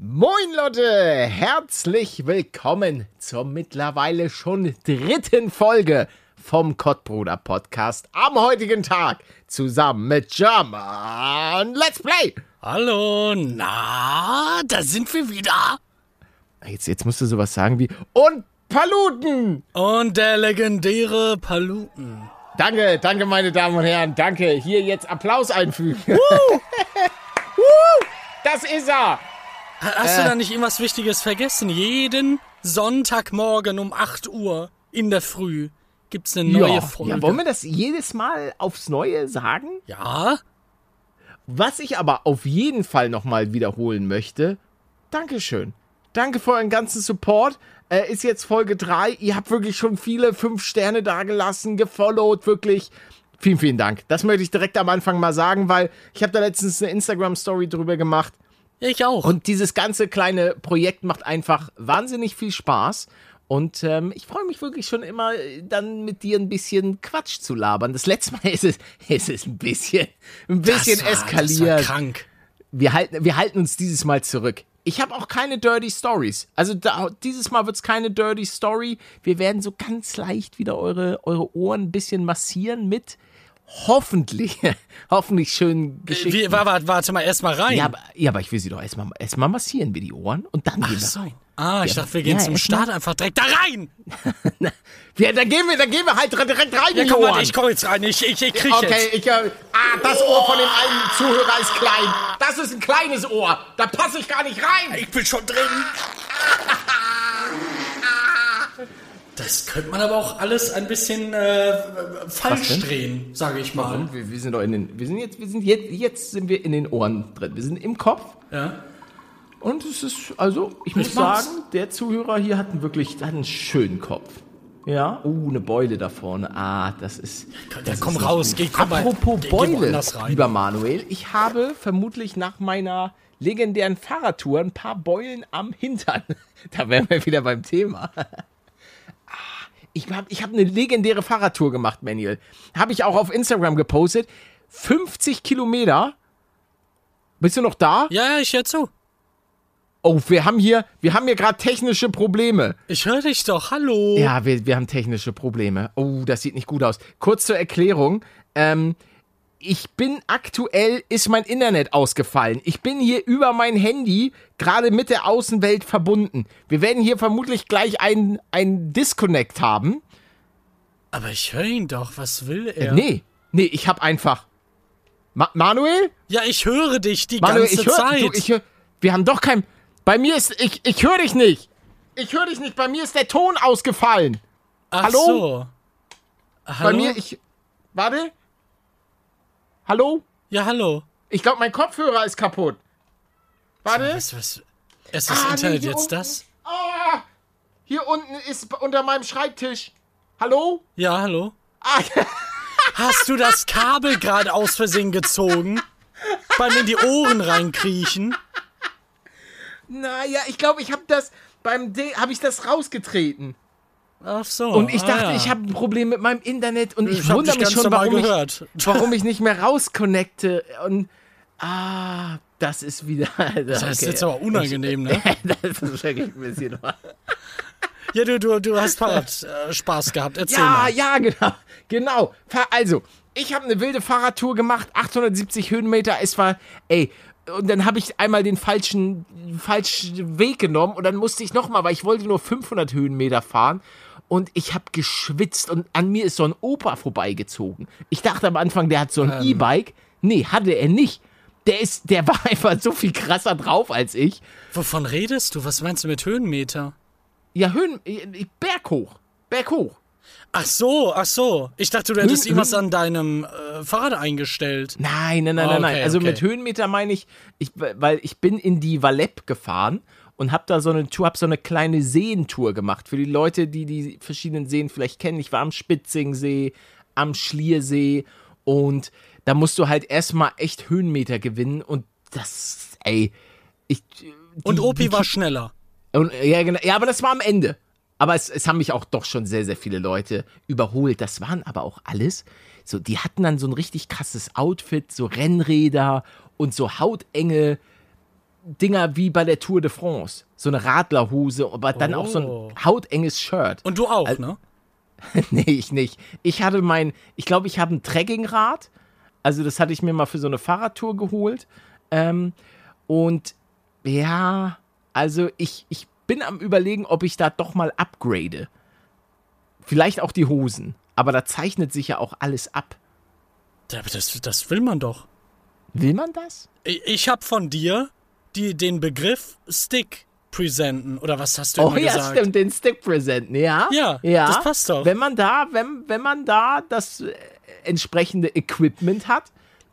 Moin Leute, herzlich willkommen zur mittlerweile schon dritten Folge vom Kottbruder Podcast am heutigen Tag zusammen mit German Let's Play. Hallo, na, da sind wir wieder. Jetzt, jetzt musst du sowas sagen wie und Paluten. Und der legendäre Paluten. Danke, danke meine Damen und Herren, danke. Hier jetzt Applaus einfügen. das ist er. Hast du da nicht irgendwas Wichtiges vergessen? Jeden Sonntagmorgen um 8 Uhr in der Früh gibt's eine neue ja, Folge. ja, wollen wir das jedes Mal aufs Neue sagen? Ja? Was ich aber auf jeden Fall nochmal wiederholen möchte, Dankeschön. Danke für euren ganzen Support. Äh, ist jetzt Folge 3. Ihr habt wirklich schon viele 5 Sterne dagelassen, gefollowt, wirklich. Vielen, vielen Dank. Das möchte ich direkt am Anfang mal sagen, weil ich habe da letztens eine Instagram-Story drüber gemacht. Ich auch. Und dieses ganze kleine Projekt macht einfach wahnsinnig viel Spaß. Und ähm, ich freue mich wirklich schon immer, äh, dann mit dir ein bisschen Quatsch zu labern. Das letzte Mal ist es, ist es ein bisschen, ein bisschen das war, eskaliert. Das war krank. wir halten, wir halten uns dieses Mal zurück. Ich habe auch keine Dirty Stories. Also da, dieses Mal wird es keine Dirty Story. Wir werden so ganz leicht wieder eure, eure Ohren ein bisschen massieren mit hoffentlich, hoffentlich schönen Geschichten. Wie, warte, warte mal erst mal rein. ja, aber, ja, aber ich will sie doch erstmal erstmal massieren wir die Ohren und dann gehen wir so. rein. Ah, ich Ja, dachte, wir gehen ja, zum erst mal- Start einfach direkt da rein. Ja, dann gehen wir, dann gehen wir halt direkt rein Ja, komm, warte, ich komm jetzt rein. Ich, ich, ich krieg Okay, jetzt. ich, äh, ah, das Ohr von dem einen Zuhörer ist klein. Das ist ein kleines Ohr. Da passe ich gar nicht rein. Ich bin schon drin. Das könnte man aber auch alles ein bisschen äh, falsch drehen, sage ich mal. Wir, wir sind doch in den, wir sind jetzt, wir sind jetzt, jetzt sind wir in den Ohren drin. Wir sind im Kopf. Ja. Und es ist, also, ich muss mag's. sagen, der Zuhörer hier hat einen wirklich, hat einen schönen Kopf. Ja, uh, eine Beule da vorne. Ah, das ist. Ja, das komm ist raus, geh, komm mal. Apropos geh Beule, lieber Manuel, ich habe vermutlich nach meiner legendären Fahrradtour ein paar Beulen am Hintern. Da wären wir wieder beim Thema. Ich habe ich hab eine legendäre Fahrradtour gemacht, Manuel. Habe ich auch auf Instagram gepostet. 50 Kilometer. Bist du noch da? Ja, ja, ich hör zu. Oh, wir haben hier, wir haben hier gerade technische Probleme. Ich höre dich doch. Hallo. Ja, wir, wir haben technische Probleme. Oh, das sieht nicht gut aus. Kurz zur Erklärung. Ähm, ich bin aktuell, ist mein Internet ausgefallen. Ich bin hier über mein Handy gerade mit der Außenwelt verbunden. Wir werden hier vermutlich gleich einen, einen Disconnect haben. Aber ich höre ihn doch. Was will er? Nee, nee, ich hab einfach. Ma Manuel? Ja, ich höre dich die Manuel, ganze ich höre. Zeit. Du, ich hör, wir haben doch kein. Bei mir ist. Ich, ich höre dich nicht. Ich höre dich nicht. Bei mir ist der Ton ausgefallen. Ach Hallo? so. Hallo? Bei mir, ich. Warte. Hallo? Ja, hallo. Ich glaube, mein Kopfhörer ist kaputt. Warte. Was, was? Ist das Ah, nee, Internet hier jetzt unten. das? Ah, hier unten ist unter meinem Schreibtisch. Hallo? Ja, hallo. Ah, Hast du das Kabel gerade aus Versehen gezogen? Beim in die Ohren reinkriechen? naja, ich glaube, ich habe das beim D habe ich das rausgetreten. Ach so. Und ich ah, dachte, ja. ich habe ein Problem mit meinem Internet und ich, Ich hab wundere mich schon, warum ich, warum ich nicht mehr rausconnecte. Und ah, das ist wieder. Das ist jetzt aber unangenehm, ne? das ist wirklich ein bisschen. Ja, du, du, du hast Fahrrad äh, Spaß gehabt. Erzähl Ja, mal. ja, genau. Genau. Also, ich habe eine wilde Fahrradtour gemacht, 870 Höhenmeter. Es war, ey, und dann habe ich einmal den falschen, falschen Weg genommen und dann musste ich nochmal, weil ich wollte nur 500 Höhenmeter fahren. Und ich habe geschwitzt und an mir ist so ein Opa vorbeigezogen. Ich dachte am Anfang, der hat so ein E-Bike. Nee, hatte er nicht. Der ist, der war einfach so viel krasser drauf als ich. Wovon redest du? Was meinst du mit Höhenmeter? Ja, Höhen, äh, Berg hoch. Berg hoch. Ach so, ach so. Ich dachte, du hättest Höhen- irgendwas an deinem äh, Fahrrad eingestellt. Nein, nein, nein, Ah, nein, nein. okay, Also okay. mit Höhenmeter meine ich, ich, weil ich bin in die Valep gefahren und habe da so eine Tour, habe so eine kleine Seentour gemacht. Für die Leute, die die verschiedenen Seen vielleicht kennen. Ich war am Spitzingsee, am Schliersee und da musst du halt erstmal echt Höhenmeter gewinnen und das, ey, ich. die- Und Opi die- war schneller. und, ja, genau, ja, aber das war am Ende. Aber es, es haben mich auch doch schon sehr, sehr viele Leute überholt. Das waren aber auch alles. So, die hatten dann so ein richtig krasses Outfit, so Rennräder und so hautenge Dinger wie bei der Tour de France. So eine Radlerhose, aber dann auch so Oh. ein hautenges Shirt. Und du auch, ne? nee, ich nicht. Ich hatte mein, ich glaube, ich habe ein Trekkingrad. Also das hatte ich mir mal für so eine Fahrradtour geholt. Ähm, und ja, also ich, ich bin am überlegen, ob ich da doch mal upgrade. Vielleicht auch die Hosen. Aber da zeichnet sich ja auch alles ab. Das, das will man doch. Will man das? Ich, ich habe von dir die, den Begriff Stick präsenten. Oder was hast du Oh immer ja, gesagt? stimmt, den Stick präsenten, ja. Ja, ja. das passt doch. Wenn man da, wenn, wenn man da das äh, entsprechende Equipment hat,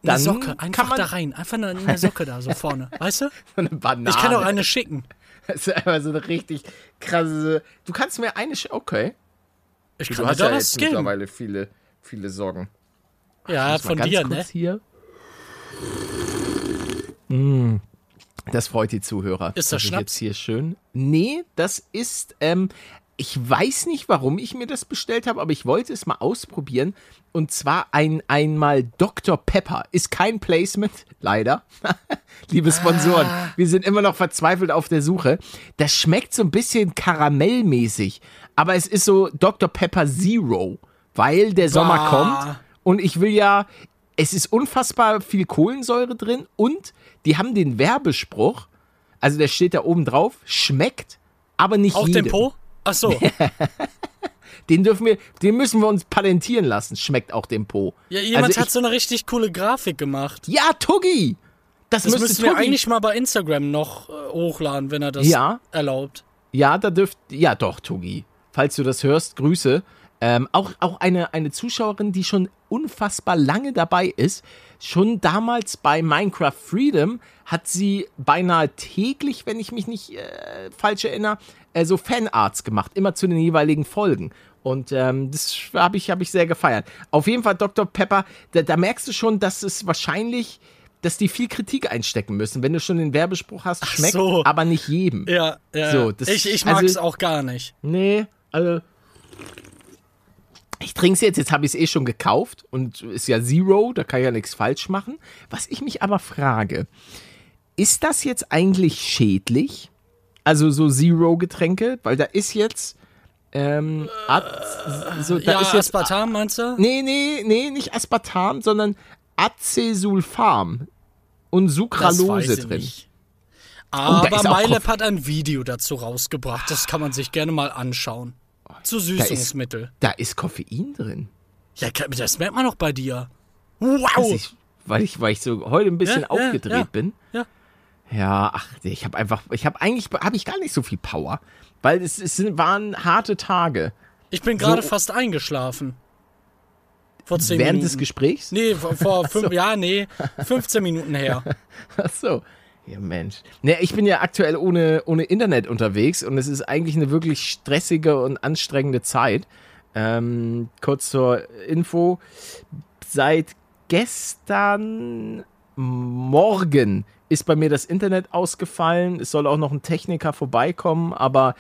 Eine dann Socke, kann einfach man da rein. Einfach eine, eine Socke da, so vorne. Weißt du? so eine Banane. Ich kann auch eine schicken. Das ist einfach so eine richtig krasse. Du kannst mir eine. Sch okay. Ich Du kann hast dir ja doch jetzt geben. mittlerweile viele, viele Sorgen. Ja, Muss mal von ganz dir, kurz ne? Hier. Mm, das freut die Zuhörer. Ist das dass ich Schnaps? jetzt hier schön. Nee, das ist. Ähm, ich weiß nicht, warum ich mir das bestellt habe, aber ich wollte es mal ausprobieren. Und zwar ein einmal Dr. Pepper. Ist kein Placement, leider. Liebe Sponsoren, Ah. wir sind immer noch verzweifelt auf der Suche. Das schmeckt so ein bisschen karamellmäßig, aber es ist so Dr. Pepper Zero, weil der Sommer Bah. kommt und ich will ja, es ist unfassbar viel Kohlensäure drin und die haben den Werbespruch, also der steht da oben drauf, schmeckt, aber nicht Auch jedem. den Po? Ach so. Den dürfen wir, den müssen wir uns patentieren lassen, schmeckt auch dem Po. Ja, jemand also hat ich, so eine richtig coole Grafik gemacht. Ja, Tuggi! Das, Das müssen wir Tuggi- eigentlich mal bei Instagram noch äh, hochladen, wenn er das Ja. erlaubt. Ja, da dürft, ja doch, Togi. Falls du das hörst, Grüße. Ähm, auch auch eine, eine Zuschauerin, die schon unfassbar lange dabei ist. Schon damals bei Minecraft Freedom hat sie beinahe täglich, wenn ich mich nicht äh, falsch erinnere, äh, so Fanarts gemacht, immer zu den jeweiligen Folgen. Und ähm, das habe ich, hab ich sehr gefeiert. Auf jeden Fall Dr. Pepper, da, da merkst du schon, dass es wahrscheinlich, dass die viel Kritik einstecken müssen, wenn du schon den Werbespruch hast, schmeckt, so. aber nicht jedem. Ja, ja. So, das- ich ich also- mag es auch gar nicht. Nee, also. Ich trinke es jetzt, jetzt habe ich es eh schon gekauft und ist ja Zero, da kann ich ja nichts falsch machen. Was ich mich aber frage, ist das jetzt eigentlich schädlich? Also so Zero-Getränke? Weil da ist jetzt. Ähm, Az- so, da ja, ist jetzt. Aspartam meinst du? Nee, nee, nee, nicht Aspartam, sondern Acesulfam und Sucralose drin. nicht. Aber MyLab hat ein Video dazu rausgebracht. Das kann man sich gerne mal anschauen. Zu Süßungsmittel. Da ist Koffein drin. Ja, das merkt man doch bei dir. Wow! Also ich, weil, ich, weil ich so heute ein bisschen Ja, ja, aufgedreht ja. bin. Ja. Ja, ach, ich habe einfach, ich habe eigentlich, habe ich gar nicht so viel Power, weil es, es waren harte Tage. Ich bin gerade So- fast eingeschlafen. Vor zehn Während Minuten. des Gesprächs? Nee, vor, vor fünf, ja, nee, 15 Minuten her. Ach so. Ja, Mensch. Ne, ich bin ja aktuell ohne, ohne Internet unterwegs und es ist eigentlich eine wirklich stressige und anstrengende Zeit. Ähm, kurz zur Info. Seit gestern Morgen ist bei mir das Internet ausgefallen. Es soll auch noch ein Techniker vorbeikommen, aber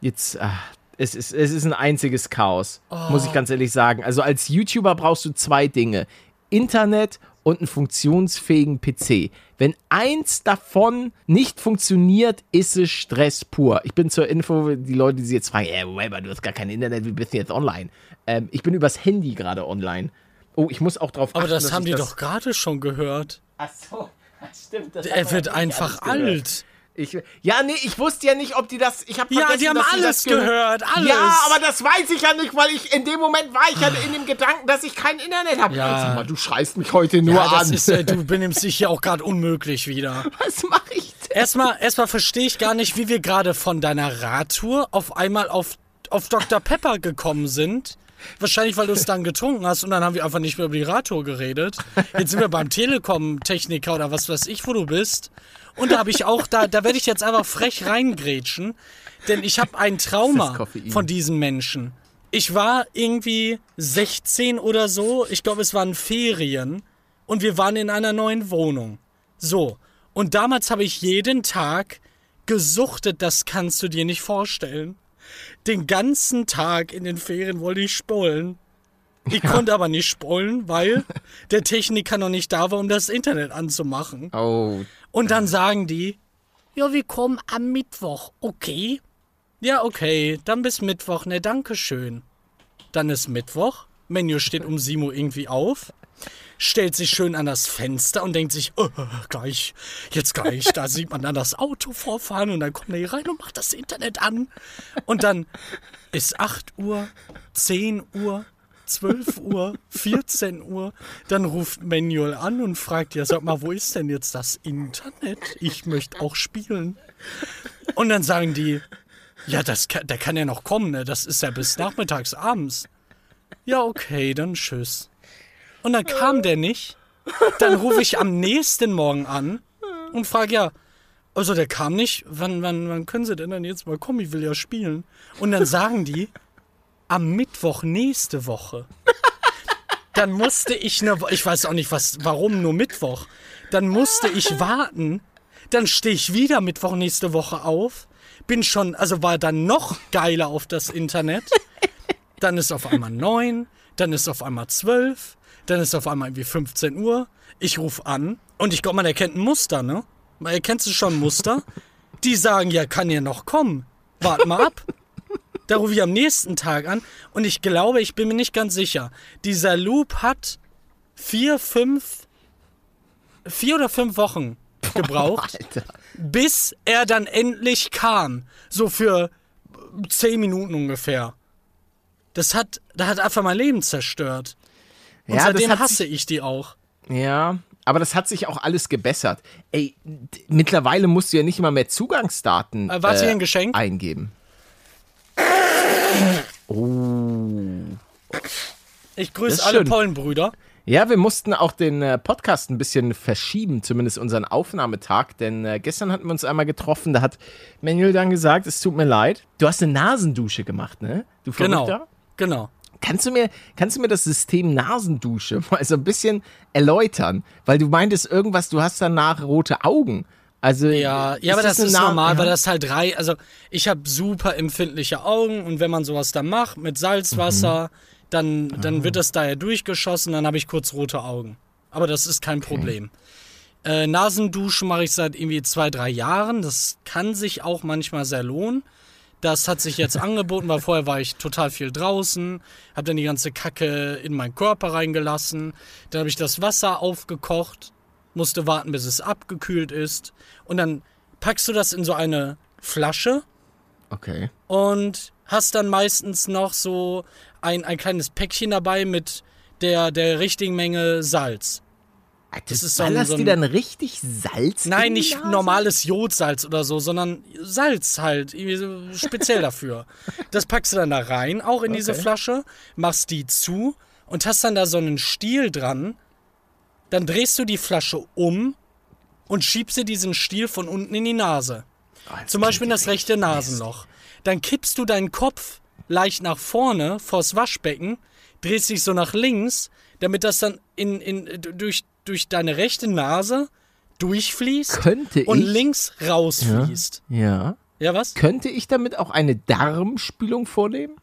jetzt, ah, es ist, es ist ein einziges Chaos, muss ich ganz ehrlich sagen. Also als YouTuber brauchst du zwei Dinge. Internet und einen funktionsfähigen PC. Wenn eins davon nicht funktioniert, ist es Stress pur. Ich bin zur Info, die Leute, die sich jetzt fragen, äh, Weber, du hast gar kein Internet, wie bist du jetzt online? Ähm, ich bin übers Handy gerade online. Oh, ich muss auch drauf Aber achten, das dass haben die doch gerade schon gehört. Ach so, das stimmt. Das Er wird einfach alt. Ich, ja, nee, ich wusste ja nicht, ob die das. Ich hab Ja, die haben alles das gehört. gehört, alles. Ja, aber das weiß ich ja nicht, weil ich in dem Moment war ich ja in dem Gedanken, dass ich kein Internet habe. Ja. Sag mal, du schreist mich heute nur Ja, das an. ist, äh, du benimmst dich hier auch gerade unmöglich wieder. Was mache ich denn? Erstmal, erstmal verstehe ich gar nicht, wie wir gerade von deiner Radtour auf einmal auf, auf Dr. Pepper gekommen sind. Wahrscheinlich, weil du es dann getrunken hast und dann haben wir einfach nicht mehr über die Radtour geredet. Jetzt sind wir beim Telekom-Techniker oder was weiß ich, wo du bist. Und da habe ich auch, da, da werde ich jetzt einfach frech reingrätschen, denn ich habe ein Trauma von diesem Menschen. Ich war irgendwie 16 oder so, ich glaube, es waren Ferien und wir waren in einer neuen Wohnung. So, und damals habe ich jeden Tag gesuchtet, das kannst du dir nicht vorstellen. Den ganzen Tag in den Ferien wollte ich spoilen. Ich konnte aber nicht spoilen, weil der Techniker noch nicht da war, um das Internet anzumachen. Oh, Und dann sagen die, Ja, wir kommen am Mittwoch. Okay. Ja, okay. Dann bis Mittwoch. Ne, danke schön. Dann ist Mittwoch. Menü steht um 7 Uhr irgendwie auf. Stellt sich schön an das Fenster und denkt sich, oh, gleich, jetzt gleich, da sieht man dann das Auto vorfahren und dann kommt er hier rein und macht das Internet an. Und dann ist 8 Uhr, 10 Uhr, 12 Uhr, 14 Uhr. Dann ruft Manuel an und fragt, ja, sag mal, wo ist denn jetzt das Internet? Ich möchte auch spielen. Und dann sagen die, ja, das kann, der kann ja noch kommen, ne? Das ist ja bis nachmittags, abends. Ja, okay, dann tschüss. Und dann kam der nicht. Dann rufe ich am nächsten Morgen an und frage, ja, also der kam nicht. Wann, wann, wann können sie denn dann jetzt mal kommen? Ich will ja spielen. Und dann sagen die, am Mittwoch nächste Woche. Dann musste ich eine, ich weiß auch nicht, was, warum nur Mittwoch. Dann musste ich warten. Dann stehe ich wieder Mittwoch nächste Woche auf. Bin schon, also war dann noch geiler auf das Internet. Dann ist auf einmal neun, dann ist auf einmal zwölf, dann ist auf einmal irgendwie 15 Uhr. Ich rufe an und ich glaube, man erkennt ein Muster, ne? Man erkennt schon ein Muster. Die sagen, ja, kann ja noch kommen. Wart mal ab. Da rufe ich am nächsten Tag an und ich glaube, ich bin mir nicht ganz sicher. Dieser Loop hat vier, fünf, vier oder fünf Wochen gebraucht, Alter. bis er dann endlich kam. So für zehn Minuten ungefähr. Das hat, das hat einfach mein Leben zerstört. Und Ja, seitdem hasse ich die auch. Ja, aber das hat sich auch alles gebessert. Ey, mittlerweile musst du ja nicht mal mehr Zugangsdaten Äh, warte, hier ein Geschenk? eingeben. Oh. Ich grüße alle schön. Pollenbrüder. Ja, wir mussten auch den äh, Podcast ein bisschen verschieben, zumindest unseren Aufnahmetag, denn äh, gestern hatten wir uns einmal getroffen, da hat Manuel dann gesagt, es tut mir leid. Du hast eine Nasendusche gemacht, ne? Du Genau. Verrückter? Genau. Kannst du mir, kannst du mir das System Nasendusche mal so ein bisschen erläutern? Weil du meintest irgendwas, du hast danach rote Augen. Also Ja, ja, aber das eine ist Na- normal, ja. weil das halt drei, also ich habe super empfindliche Augen und wenn man sowas dann macht mit Salzwasser, Mhm. dann, Ah. dann wird das daher durchgeschossen, dann habe ich kurz rote Augen. Aber das ist kein Problem. Äh, Nasenduschen mache ich seit irgendwie zwei, drei Jahren. Das kann sich auch manchmal sehr lohnen. Das hat sich jetzt angeboten, weil vorher war ich total viel draußen, habe dann die ganze Kacke in meinen Körper reingelassen. Dann habe ich das Wasser aufgekocht, musste warten, bis es abgekühlt ist. Und dann packst du das in so eine Flasche Okay. und hast dann meistens noch so ein, ein kleines Päckchen dabei mit der, der richtigen Menge Salz. Das ist so ein- so die ein- dann richtig Salz? in Nein, die nicht normales Jodsalz oder so, sondern Salz halt, speziell dafür. Das packst du dann da rein, auch in diese Okay. Flasche, machst die zu und hast dann da so einen Stiel dran. Dann drehst du die Flasche um und schiebst dir diesen Stiel von unten in die Nase. Oh, Zum Beispiel in das ja rechte Nasenloch. Dann kippst du deinen Kopf leicht nach vorne vors Waschbecken, drehst dich so nach links, damit das dann in, in, durch, durch deine rechte Nase durchfließt Könnte und ich- links rausfließt. Ja. Ja, was? Könnte ich damit auch eine Darmspülung vornehmen?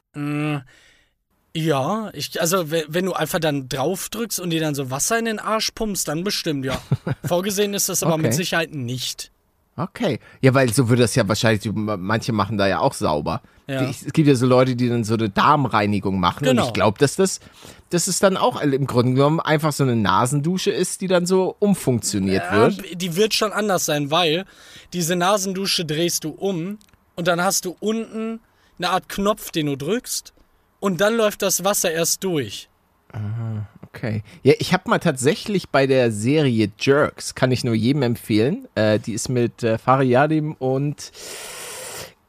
Ja, ich, also we- wenn du einfach dann drauf drückst und dir dann so Wasser in den Arsch pumpst, dann bestimmt, ja. Vorgesehen ist das aber Okay. mit Sicherheit nicht. Okay. Ja, weil so würde das ja wahrscheinlich, manche machen da ja auch sauber. Ja. Es gibt ja so Leute, die dann so eine Darmreinigung machen. Und Genau. ich glaube, dass das, dass es dann auch im Grunde genommen einfach so eine Nasendusche ist, die dann so umfunktioniert Ja, wird. die wird schon anders sein, weil diese Nasendusche drehst du um und dann hast du unten eine Art Knopf, den du drückst und dann läuft das Wasser erst durch. Okay. Ja, ich habe mal tatsächlich bei der Serie Jerks, kann ich nur jedem empfehlen. Äh, die ist mit äh, Fariadim und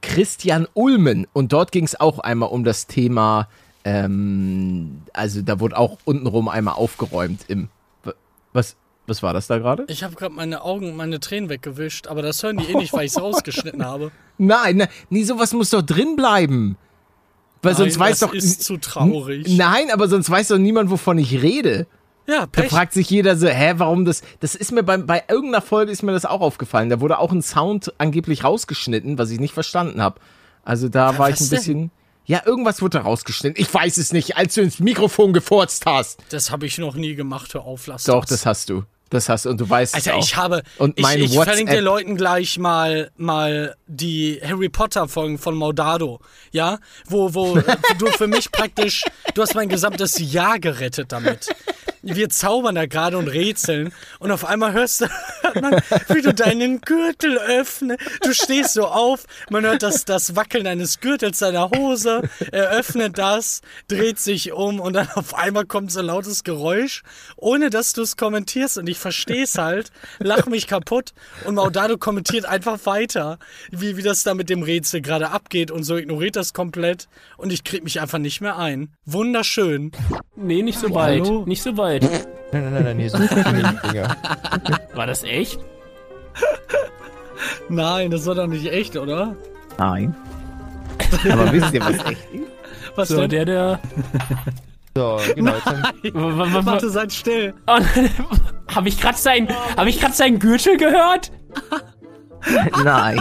Christian Ulmen. Und dort ging es auch einmal um das Thema, ähm, also da wurde auch untenrum einmal aufgeräumt im. wa- Was, was war das da gerade? Ich habe gerade meine Augen und meine Tränen weggewischt, aber das hören die eh nicht, weil ich es rausgeschnitten habe. Nein, nein, nee, sowas muss doch drin bleiben. Weil sonst Nein, weiß das doch. ist zu traurig. Nein, aber sonst weiß doch niemand, wovon ich rede. Ja, Da Pech. fragt sich jeder so, hä, warum das? Das ist mir bei, bei irgendeiner Folge ist mir das auch aufgefallen. Da wurde auch ein Sound angeblich rausgeschnitten, was ich nicht verstanden habe. Also da war ich ein denn? bisschen. Ja, irgendwas wurde da rausgeschnitten. Ich weiß es nicht, als du ins Mikrofon gefurzt hast. Das habe ich noch nie gemacht, hör auf, lass Doch, das hast du. Das hast und du weißt Alter, auch. ich habe. Und ich, mein ich verlinke WhatsApp- den Leuten gleich mal, mal die Harry Potter-Folgen von Maudado. Ja? Wo, wo du für mich praktisch. Du hast mein gesamtes Jahr gerettet damit. Wir zaubern da gerade und rätseln und auf einmal hörst du, man, wie du deinen Gürtel öffnest. Du stehst so auf, man hört das, das Wackeln eines Gürtels deiner Hose, er öffnet das, dreht sich um und dann auf einmal kommt so ein lautes Geräusch, ohne dass du es kommentierst und ich verstehe es halt, lach mich kaputt und Maudado kommentiert einfach weiter, wie, wie das da mit dem Rätsel gerade abgeht und so ignoriert das komplett und ich krieg mich einfach nicht mehr ein. Wunderschön. Nee, nicht so weit. hallo? Nicht so weit. Nein, nein, nein, nein, hier sind Dinger. War das echt? Nein, das war doch nicht echt, oder? Nein. Aber wisst ihr, was echt ist? Was So, denn? der, der. So, genau. W- Warte, seid still. Oh, habe ich gerade sein, habe ich gerade seinen Gürtel gehört? nein.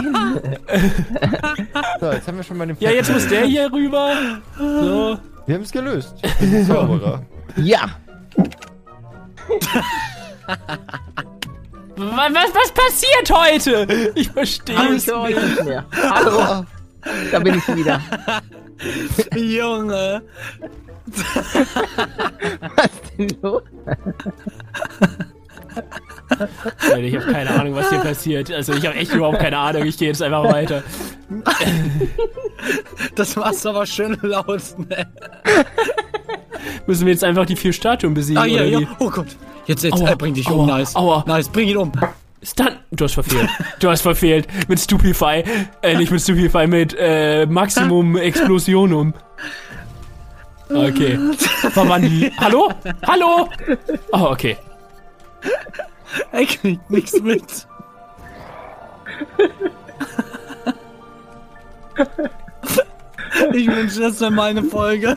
so, jetzt haben wir schon mal den Ja, jetzt muss der hier rüber. So. Wir haben es gelöst. Zauberer. ja. Was, was, was passiert heute? Ich verstehe es nicht. mehr. Hallo. Da bin ich wieder. Junge. Was denn los? Leute, Ich habe keine Ahnung, was hier passiert. Also ich habe echt überhaupt keine Ahnung. Ich gehe jetzt einfach weiter. Das war's aber schön laut. Ne? Müssen wir jetzt einfach die vier Statuen besiegen? Ah, ja, oder ja. wie? Oh Gott. Jetzt, jetzt, Aua, äh, bring dich um, aua, nice. aua. Nice, bring ihn um. Stun. Du hast verfehlt. Du hast verfehlt. Mit Stupefy. Äh, nicht mit Stupefy, mit äh, Maximum Explosionum. Okay. Verwandel. Hallo? Hallo? Oh, okay. Er kriegt nichts mit. Ich wünsche, das wäre meine Folge.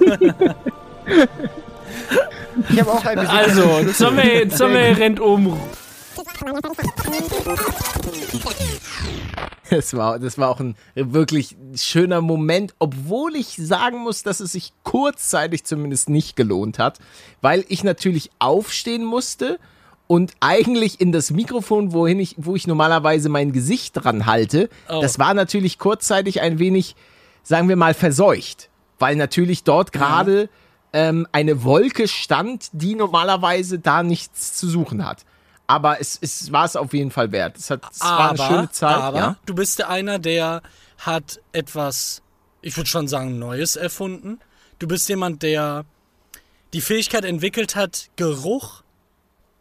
Ich habe auch ein bisschen. Also, Zombie, Zombie rennt um. Das war, das war auch ein wirklich schöner Moment, obwohl ich sagen muss, dass es sich kurzzeitig zumindest nicht gelohnt hat, weil ich natürlich aufstehen musste und eigentlich in das Mikrofon, wohin ich, wo ich normalerweise mein Gesicht dran halte, das war natürlich kurzzeitig ein wenig, sagen wir mal, verseucht, weil natürlich dort gerade ähm, eine Wolke stand, die normalerweise da nichts zu suchen hat. Aber es, es war es auf jeden Fall wert. Es, hat, es war eine schöne Zeit. aber ja? du bist einer, der hat etwas, ich würde schon sagen, Neues erfunden. Du bist jemand, der die Fähigkeit entwickelt hat, Geruch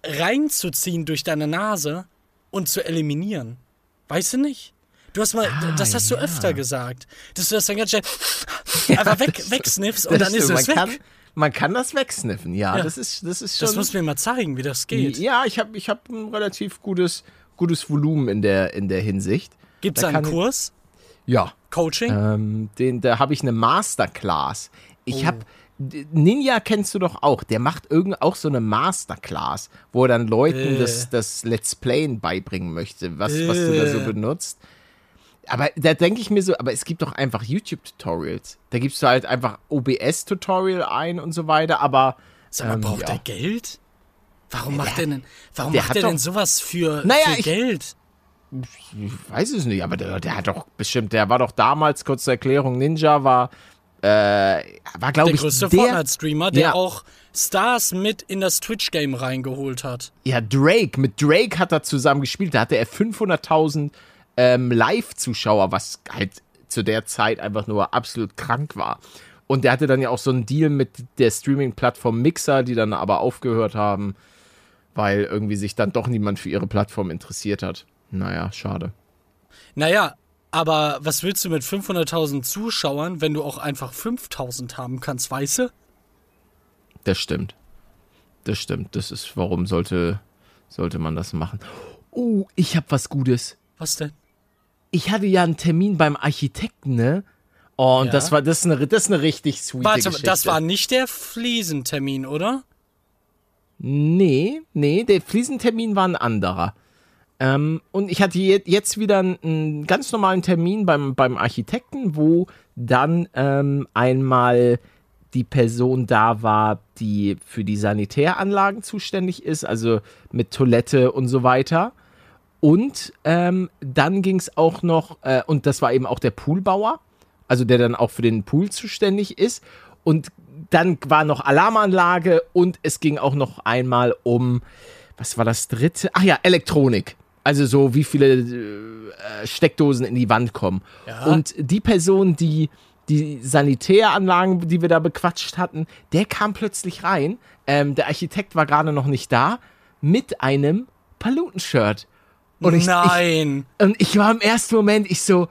reinzuziehen durch deine Nase und zu eliminieren. Weißt du nicht? Du hast mal, Ah, das hast du öfter gesagt, dass du das dann ganz schnell einfach weg, wegsniffst und dann ist stimmt, es weg. Kann, man kann das wegsniffen, ja. Ja. Das ist, das ist schon. das musst du mir mal zeigen, wie das geht. ja, ich habe ich hab ein relativ gutes, gutes Volumen in der, in der Hinsicht. Gibt es einen Kurs? Ja. Coaching? Ähm, den, da habe ich eine Masterclass. Ich Oh. habe. Ninja kennst du doch auch. Der macht irgend auch so eine Masterclass, wo er dann Leuten Äh. das, das Let's Playen beibringen möchte, was, was du da so Äh. benutzt. Aber da denke ich mir so, aber es gibt doch einfach YouTube-Tutorials. Da gibst du halt einfach OBS-Tutorial ein und so weiter, aber. Sag mal, ähm, braucht ja. er Geld? Warum macht er denn, warum der macht er denn sowas für, Naja, für ich- Geld? Ich weiß es nicht, aber der, der hat doch bestimmt, der war doch damals, kurze Erklärung, Ninja war, äh, war glaube Der ich größte der, Fortnite-Streamer, der Ja. auch Stars mit in das Twitch-Game reingeholt hat. Ja, Drake, mit Drake hat er zusammen gespielt, da hatte er 500.000 ähm, Live-Zuschauer, was halt zu der Zeit einfach nur absolut krank war. Und der hatte dann ja auch so einen Deal mit der Streaming-Plattform Mixer, die dann aber aufgehört haben, weil irgendwie sich dann doch niemand für ihre Plattform interessiert hat. Naja, schade. Naja, aber was willst du mit 500.000 Zuschauern, wenn du auch einfach 5.000 haben kannst, weißt du? Das stimmt. Das stimmt. Das ist, warum sollte, sollte man das machen? Oh, ich habe was Gutes. Was denn? Ich hatte ja einen Termin beim Architekten, ne? Oh, und Ja. das war, das ist eine, das ist eine richtig sweet Warte, Geschichte. das war nicht der Fliesentermin, oder? Nee, nee, der Fliesentermin war ein anderer. Ähm, und ich hatte je- jetzt wieder einen, einen ganz normalen Termin beim, beim Architekten, wo dann ähm, einmal die Person da war, die für die Sanitäranlagen zuständig ist, also mit Toilette und so weiter. Und ähm, dann ging es auch noch, äh, und das war eben auch der Poolbauer, also der dann auch für den Pool zuständig ist. Und dann war noch Alarmanlage und es ging auch noch einmal um, was war das dritte? Ach ja, Elektronik. Also so, wie viele äh, Steckdosen in die Wand kommen. Ja. Und die Person, die die Sanitäranlagen, die wir da bequatscht hatten, der kam plötzlich rein. Ähm, der Architekt war gerade noch nicht da, mit einem Paluten-Shirt. Und ich, ich, Nein. und ich war im ersten Moment, ich so,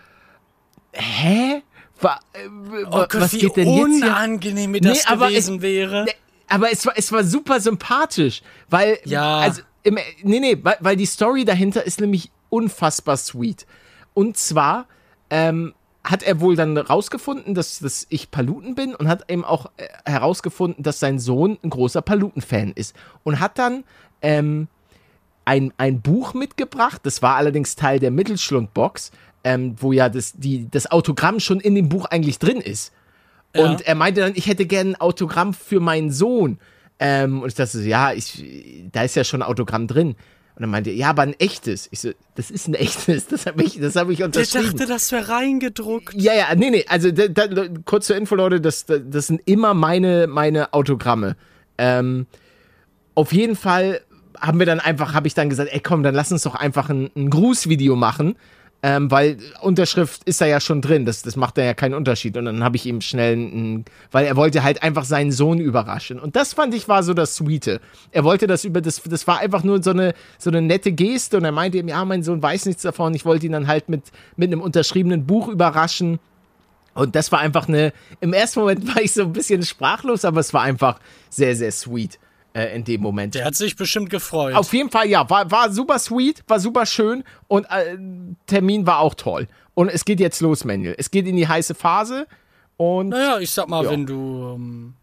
hä? Wa, äh, oh Gott, was wie geht denn jetzt hier? unangenehm mir das Nee, aber gewesen es- wäre. Nee, aber es war, es war super sympathisch, weil, Ja. also, im, nee, nee, weil, weil die Story dahinter ist nämlich unfassbar sweet. Und zwar ähm, hat er wohl dann rausgefunden, dass, dass ich Paluten bin und hat eben auch äh, herausgefunden, dass sein Sohn ein großer Paluten-Fan ist. Und hat dann ähm, ein, ein Buch mitgebracht, das war allerdings Teil der Mittelschlundbox, ähm, wo ja das, die, das Autogramm schon in dem Buch eigentlich drin ist. Und er meinte dann, ich hätte gerne ein Autogramm für meinen Sohn. Ähm, und ich dachte so, ja, ich, da ist ja schon ein Autogramm drin. Und dann meinte er, ja, aber ein echtes. Ich so, das ist ein echtes, das habe ich, das hab ich unterschrieben. dachte, das wäre reingedruckt. Ja, ja, nee, nee, also da, da, kurz zur Info, Leute, das, das, das sind immer meine, meine Autogramme. Ähm, auf jeden Fall haben wir dann einfach, habe ich dann gesagt, ey komm, dann lass uns doch einfach ein, ein Grußvideo machen, ähm, weil Unterschrift ist da ja schon drin, das, das macht da ja keinen Unterschied. Und dann habe ich ihm schnell ein, weil er wollte halt einfach seinen Sohn überraschen. Und das fand ich war so das Sweete. Er wollte das über, das, das war einfach nur so eine, so eine nette Geste und er meinte ihm, ja, mein Sohn weiß nichts davon, ich wollte ihn dann halt mit, mit einem unterschriebenen Buch überraschen. Und das war einfach eine, im ersten Moment war ich so ein bisschen sprachlos, aber es war einfach sehr, sehr sweet äh, in dem Moment. Der hat sich bestimmt gefreut. Auf jeden Fall, ja, war, war super sweet, war super schön und äh, Termin war auch toll. Und es geht jetzt los, Manuel. Es geht in die heiße Phase und naja, ich sag mal, Ja. wenn du ähm,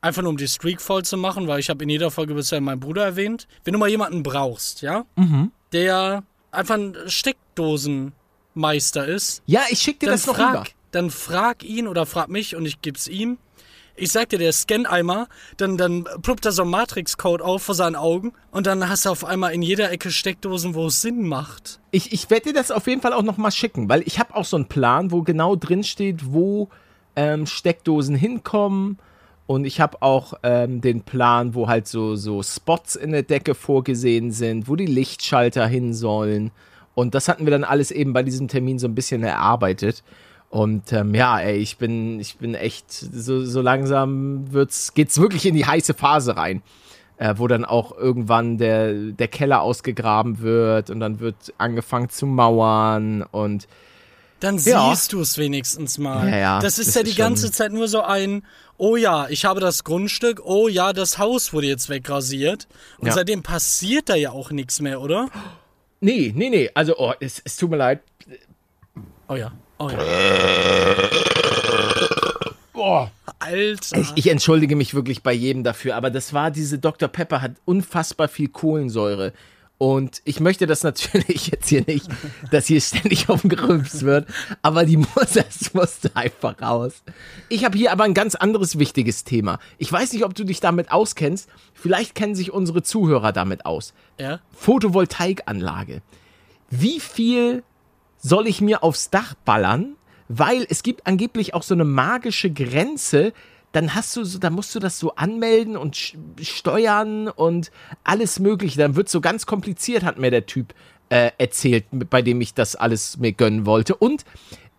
einfach nur um die Streak voll zu machen, weil ich habe in jeder Folge bisher meinen Bruder erwähnt, wenn du mal jemanden brauchst, ja, Mhm. der einfach ein Steckdosenmeister ist, ja, ich schick dir das noch rüber. frag, dann frag ihn oder frag mich und ich geb's ihm. Ich sag dir, der Scan-Eimer, dann, dann ploppt da so ein Matrix-Code auf vor seinen Augen und dann hast du auf einmal in jeder Ecke Steckdosen, wo es Sinn macht. Ich, ich werde dir das auf jeden Fall auch noch mal schicken, weil ich habe auch so einen Plan, wo genau drin steht, wo ähm, Steckdosen hinkommen. Und ich habe auch ähm, den Plan, wo halt so, so Spots in der Decke vorgesehen sind, wo die Lichtschalter hin sollen. Und das hatten wir dann alles eben bei diesem Termin so ein bisschen erarbeitet. Und ähm, ja, ey, ich bin, ich bin echt, so, so langsam wird's, geht's wirklich in die heiße Phase rein äh, wo dann auch irgendwann der, der Keller ausgegraben wird und dann wird angefangen zu mauern und Dann Ja. siehst du es wenigstens mal. Ja, ja, das ist das ja die ganze Zeit nur so ein, oh ja, ich habe das Grundstück, oh ja, das Haus wurde jetzt wegrasiert. Und seitdem passiert da ja auch nichts mehr, oder? nee, nee, nee, also oh, es, es tut mir leid. Oh ja, oh ja. Oh. Alter. Ich, ich entschuldige mich wirklich bei jedem dafür, aber das war diese Dr. Pepper hat unfassbar viel Kohlensäure. Und ich möchte das natürlich jetzt hier nicht, dass hier ständig umgerümpft wird, aber die muss, das musste einfach raus. Ich habe hier aber ein ganz anderes wichtiges Thema. Ich weiß nicht, ob du dich damit auskennst. Vielleicht kennen sich unsere Zuhörer damit aus. ja? Photovoltaikanlage. Wie viel soll ich mir aufs Dach ballern? Weil es gibt angeblich auch so eine magische Grenze. Dann hast du so, dann musst du das so anmelden und steuern und alles mögliche. Dann wird so ganz kompliziert, hat mir der Typ äh, erzählt, bei dem ich das alles mir gönnen wollte. Und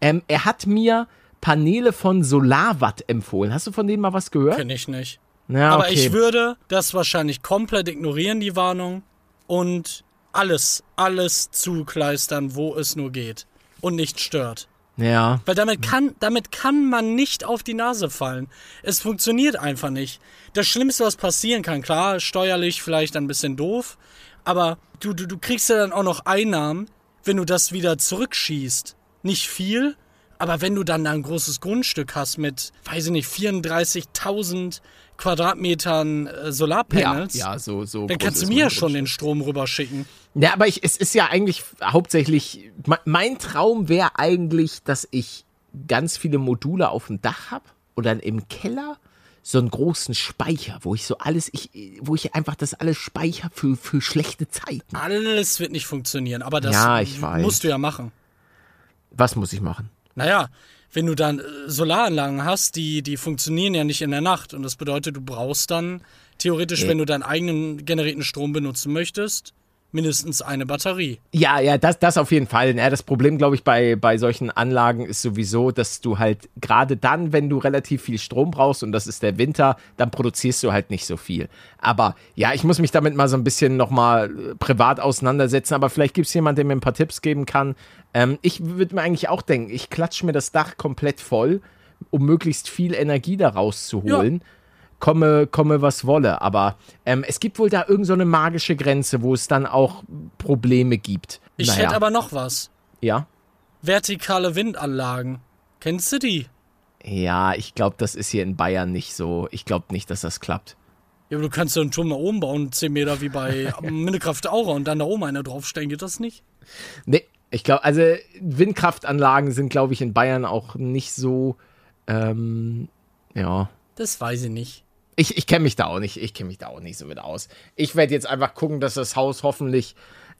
ähm, er hat mir Paneele von Solarwatt empfohlen. Hast du von denen mal was gehört? Kenn ich nicht. Ja, Aber okay. ich würde das wahrscheinlich komplett ignorieren, die Warnung, und alles, alles zukleistern, wo es nur geht. Und nicht stört. ja. Weil damit kann, damit kann man nicht auf die Nase fallen. Es funktioniert einfach nicht. Das Schlimmste, was passieren kann, klar, steuerlich vielleicht ein bisschen doof, aber du, du, du kriegst ja dann auch noch Einnahmen, wenn du das wieder zurückschießt. Nicht viel, aber wenn du dann da ein großes Grundstück hast mit, weiß ich nicht, 34.000 Quadratmetern äh, Ja, Solarpanels, ja, so, so. dann kannst du mir ja schon den Strom rüberschicken. Ja, aber ich, es ist ja eigentlich hauptsächlich, me- mein Traum wäre eigentlich, dass ich ganz viele Module auf dem Dach habe oder im Keller, so einen großen Speicher, wo ich so alles, ich, wo ich einfach das alles speicher für, für schlechte Zeiten. Alles wird nicht funktionieren, aber das Ja, musst du ja machen. Was muss ich machen? Naja, wenn du dann äh, Solaranlagen hast, die, die funktionieren ja nicht in der Nacht. Und das bedeutet, du brauchst dann theoretisch, Nee. wenn du deinen eigenen generierten Strom benutzen möchtest, mindestens eine Batterie. Ja, ja, das, das auf jeden Fall. Ja, das Problem, glaube ich, bei, bei solchen Anlagen ist sowieso, dass du halt gerade dann, wenn du relativ viel Strom brauchst, und das ist der Winter, dann produzierst du halt nicht so viel. Aber ja, ich muss mich damit mal so ein bisschen nochmal äh, privat auseinandersetzen, aber vielleicht gibt es jemanden, der mir ein paar Tipps geben kann. Ähm, ich würde mir eigentlich auch denken, ich klatsche mir das Dach komplett voll, um möglichst viel Energie da rauszuholen. Komme, komme, was wolle. Aber ähm, es gibt wohl da irgend so eine magische Grenze, wo es dann auch Probleme gibt. Ich naja. hätte aber noch was. Ja. Vertikale Windanlagen. Kennst du die? Ja, ich glaube, das ist hier in Bayern nicht so. Ich glaube nicht, dass das klappt. Ja, aber du kannst ja einen Turm nach oben bauen, 10 Meter wie bei Mindekraft Aura und dann da oben einer draufstellen, geht das nicht? Nee, ich glaube, also Windkraftanlagen sind, glaube ich, in Bayern auch nicht so. Ähm, ja. Das weiß ich nicht. Ich, ich kenne mich da auch nicht. Ich kenne mich da auch nicht so mit aus. Ich werde jetzt einfach gucken, dass das Haus hoffentlich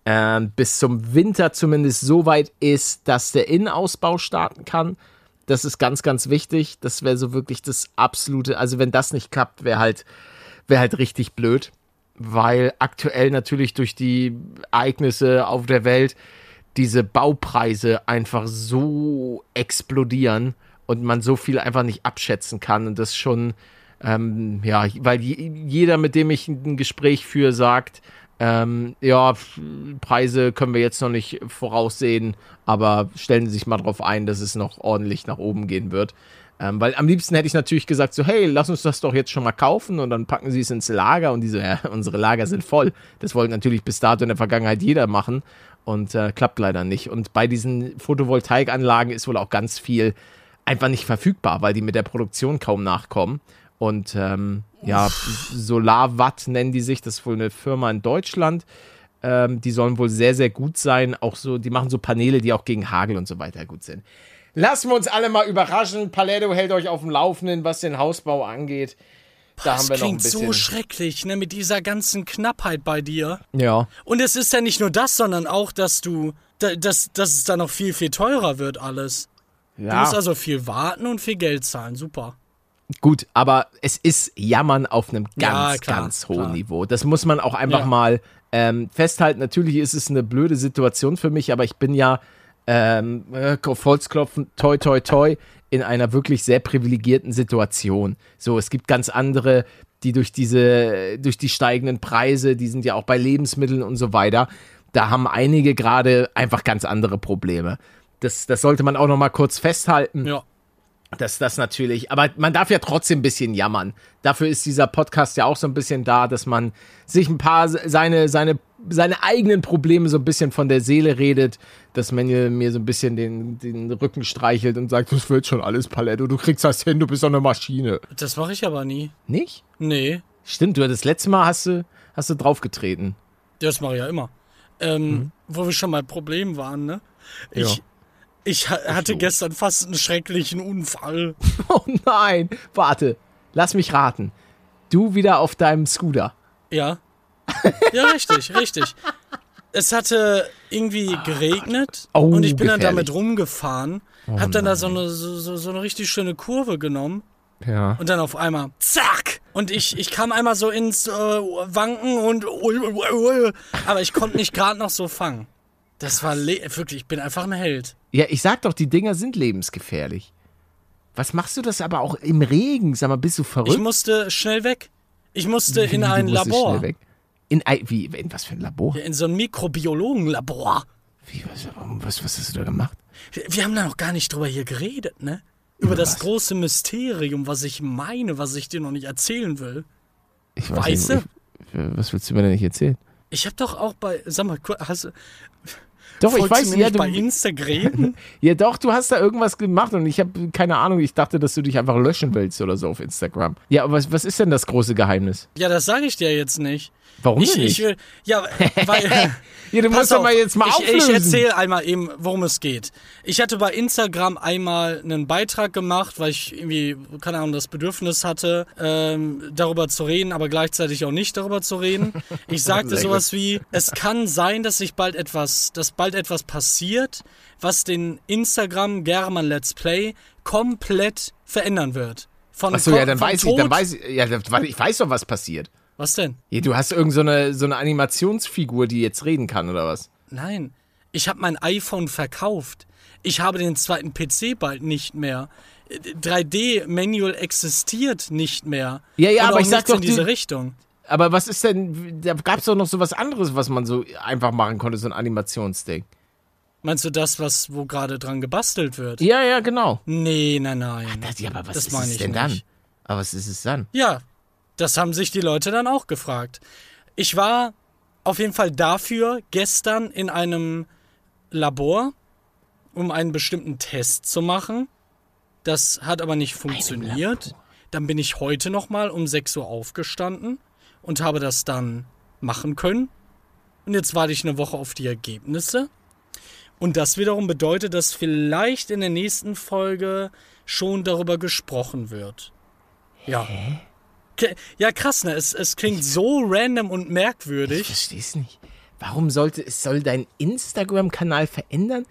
ähm, bis zum Winter zumindest so weit ist, dass der Innenausbau starten kann. Das ist ganz, ganz wichtig. Das wäre so wirklich das absolute. Also wenn das nicht klappt, wäre halt, wäre halt richtig blöd, weil aktuell natürlich durch die Ereignisse auf der Welt diese Baupreise einfach so explodieren und man so viel einfach nicht abschätzen kann und das schon ähm, ja, weil je, jeder, mit dem ich ein Gespräch führe, sagt, ähm, ja, Preise können wir jetzt noch nicht voraussehen, aber stellen Sie sich mal drauf ein, dass es noch ordentlich nach oben gehen wird. Ähm, weil am liebsten hätte ich natürlich gesagt, so, hey, lass uns das doch jetzt schon mal kaufen und dann packen Sie es ins Lager und diese, ja, unsere Lager sind voll. Das wollte natürlich bis dato in der Vergangenheit jeder machen und äh, klappt leider nicht. Und bei diesen Photovoltaikanlagen ist wohl auch ganz viel einfach nicht verfügbar, weil die mit der Produktion kaum nachkommen. Und ähm, ja, Solarwatt nennen die sich, das ist wohl eine Firma in Deutschland. Ähm, die sollen wohl sehr, sehr gut sein. Auch so, die machen so Paneele, die auch gegen Hagel und so weiter gut sind. Lassen wir uns alle mal überraschen. Paletto hält euch auf dem Laufenden, was den Hausbau angeht. Da Das haben wir noch ein bisschen. so schrecklich, ne, mit dieser ganzen Knappheit bei dir. ja. Und es ist ja nicht nur das, sondern auch, dass du, da- dass, dass es dann noch viel, viel teurer wird alles. Du ja. musst also viel warten und viel Geld zahlen. Super. Gut, aber es ist Jammern auf einem ganz, Ja, klar, ganz hohen klar. Niveau. Das muss man auch einfach Ja. mal ähm, festhalten. Natürlich ist es eine blöde Situation für mich, aber ich bin ja ähm, äh, auf Holzklopfen, toi, toi, toi, in einer wirklich sehr privilegierten Situation. So, es gibt ganz andere, die durch diese, durch die steigenden Preise, die sind ja auch bei Lebensmitteln und so weiter, da haben einige gerade einfach ganz andere Probleme. Das, das sollte man auch noch mal kurz festhalten Ja. Dass das natürlich, aber man darf ja trotzdem ein bisschen jammern. Dafür ist dieser Podcast ja auch so ein bisschen da, dass man sich ein paar seine, seine, seine eigenen Probleme so ein bisschen von der Seele redet, dass man mir so ein bisschen den, den Rücken streichelt und sagt, das wird schon alles Paletto, du kriegst das hin, du bist doch eine Maschine. Das mache ich aber nie. Nicht? Nee, Stimmt, du das letzte Mal hast du, hast du draufgetreten. das mache ich ja immer. Ähm, Wo wir schon mal Problem waren, ne? Ich, Mhm. Ja. Ich ha hatte gestern fast einen schrecklichen Unfall. Oh nein, warte, lass mich raten. Du wieder auf deinem Scooter. Ja. Ja, richtig, richtig. Es hatte irgendwie geregnet Oh, und ich bin dann gefährlich. damit rumgefahren, hab dann da so eine, so, so, eine richtig schöne Kurve genommen Ja. und dann auf einmal zack und ich, ich kam einmal so ins äh, Wanken und aber ich konnte mich gerade noch so fangen. Das war wirklich, ich bin einfach ein Held. Ja, ich sag doch, die Dinger sind lebensgefährlich. Was machst du das aber auch im Regen? Sag mal, bist du verrückt? Ich musste schnell weg. Ich musste Wie, in du ein Labor. schnell weg? In ein, wie, in was für ein Labor? In so ein Mikrobiologenlabor. Wie, was, was, was hast du da gemacht? Wir, wir haben da noch gar nicht drüber hier geredet, ne? Über das was? große Mysterium, was ich meine, was ich dir noch nicht erzählen will. Ich Weißt nicht, ich, was willst du mir denn nicht erzählen? Ich hab doch auch bei, sag mal, hast Doch, ich Folgst weiß, du mir ja, nicht du, bei Instagram? ja, doch, du hast da irgendwas gemacht und ich habe keine Ahnung. Ich dachte, dass du dich einfach löschen willst oder so auf Instagram. Ja, aber was, was ist denn das große Geheimnis? ja, das sage ich dir jetzt nicht. Warum Ich, nicht? ich will, ja, weil, ja, du musst doch mal jetzt mal ich, auflösen. ich erzähle einmal eben, worum es geht. Ich hatte bei Instagram einmal einen Beitrag gemacht, weil ich irgendwie, keine Ahnung, das Bedürfnis hatte, ähm, darüber zu reden, aber gleichzeitig auch nicht darüber zu reden. Ich sagte sowas wie, es kann sein, dass sich bald etwas, dass bald etwas passiert, was den Instagram German Let's Play komplett verändern wird. Von, Achso, ja, dann weiß ich, dann Tod- weiß ich, ja, dann- ich weiß doch, was passiert. Was denn? Ja, du hast irgend so eine, so eine Animationsfigur, die jetzt reden kann, oder was? Nein, ich habe mein iPhone verkauft. Ich habe den zweiten PC bald nicht mehr. 3D-Manual existiert nicht mehr. Ja, ja, Und aber ich sag doch, in diese die- Richtung. Aber was ist denn, da gab es doch noch so was anderes, was man so einfach machen konnte, so ein Animationsding. Meinst du das, was wo gerade dran gebastelt wird? Ja, ja, genau. Nee, nein, nein. Das, ja, aber was Das ist meine es ich denn nicht. dann? Aber was ist es dann? Ja, das haben sich die Leute dann auch gefragt. Ich war auf jeden Fall dafür gestern in einem Labor, um einen bestimmten Test zu machen. Das hat aber nicht funktioniert. Dann bin ich heute nochmal um 6 Uhr aufgestanden und habe das dann machen können. Und jetzt warte ich eine Woche auf die Ergebnisse. Und das wiederum bedeutet, dass vielleicht in der nächsten Folge schon darüber gesprochen wird. Ja. K- Ja, krass, ne? Es, es klingt so random und Ich merkwürdig. versteh's nicht. Warum sollte es soll dein Instagram-Kanal verändern,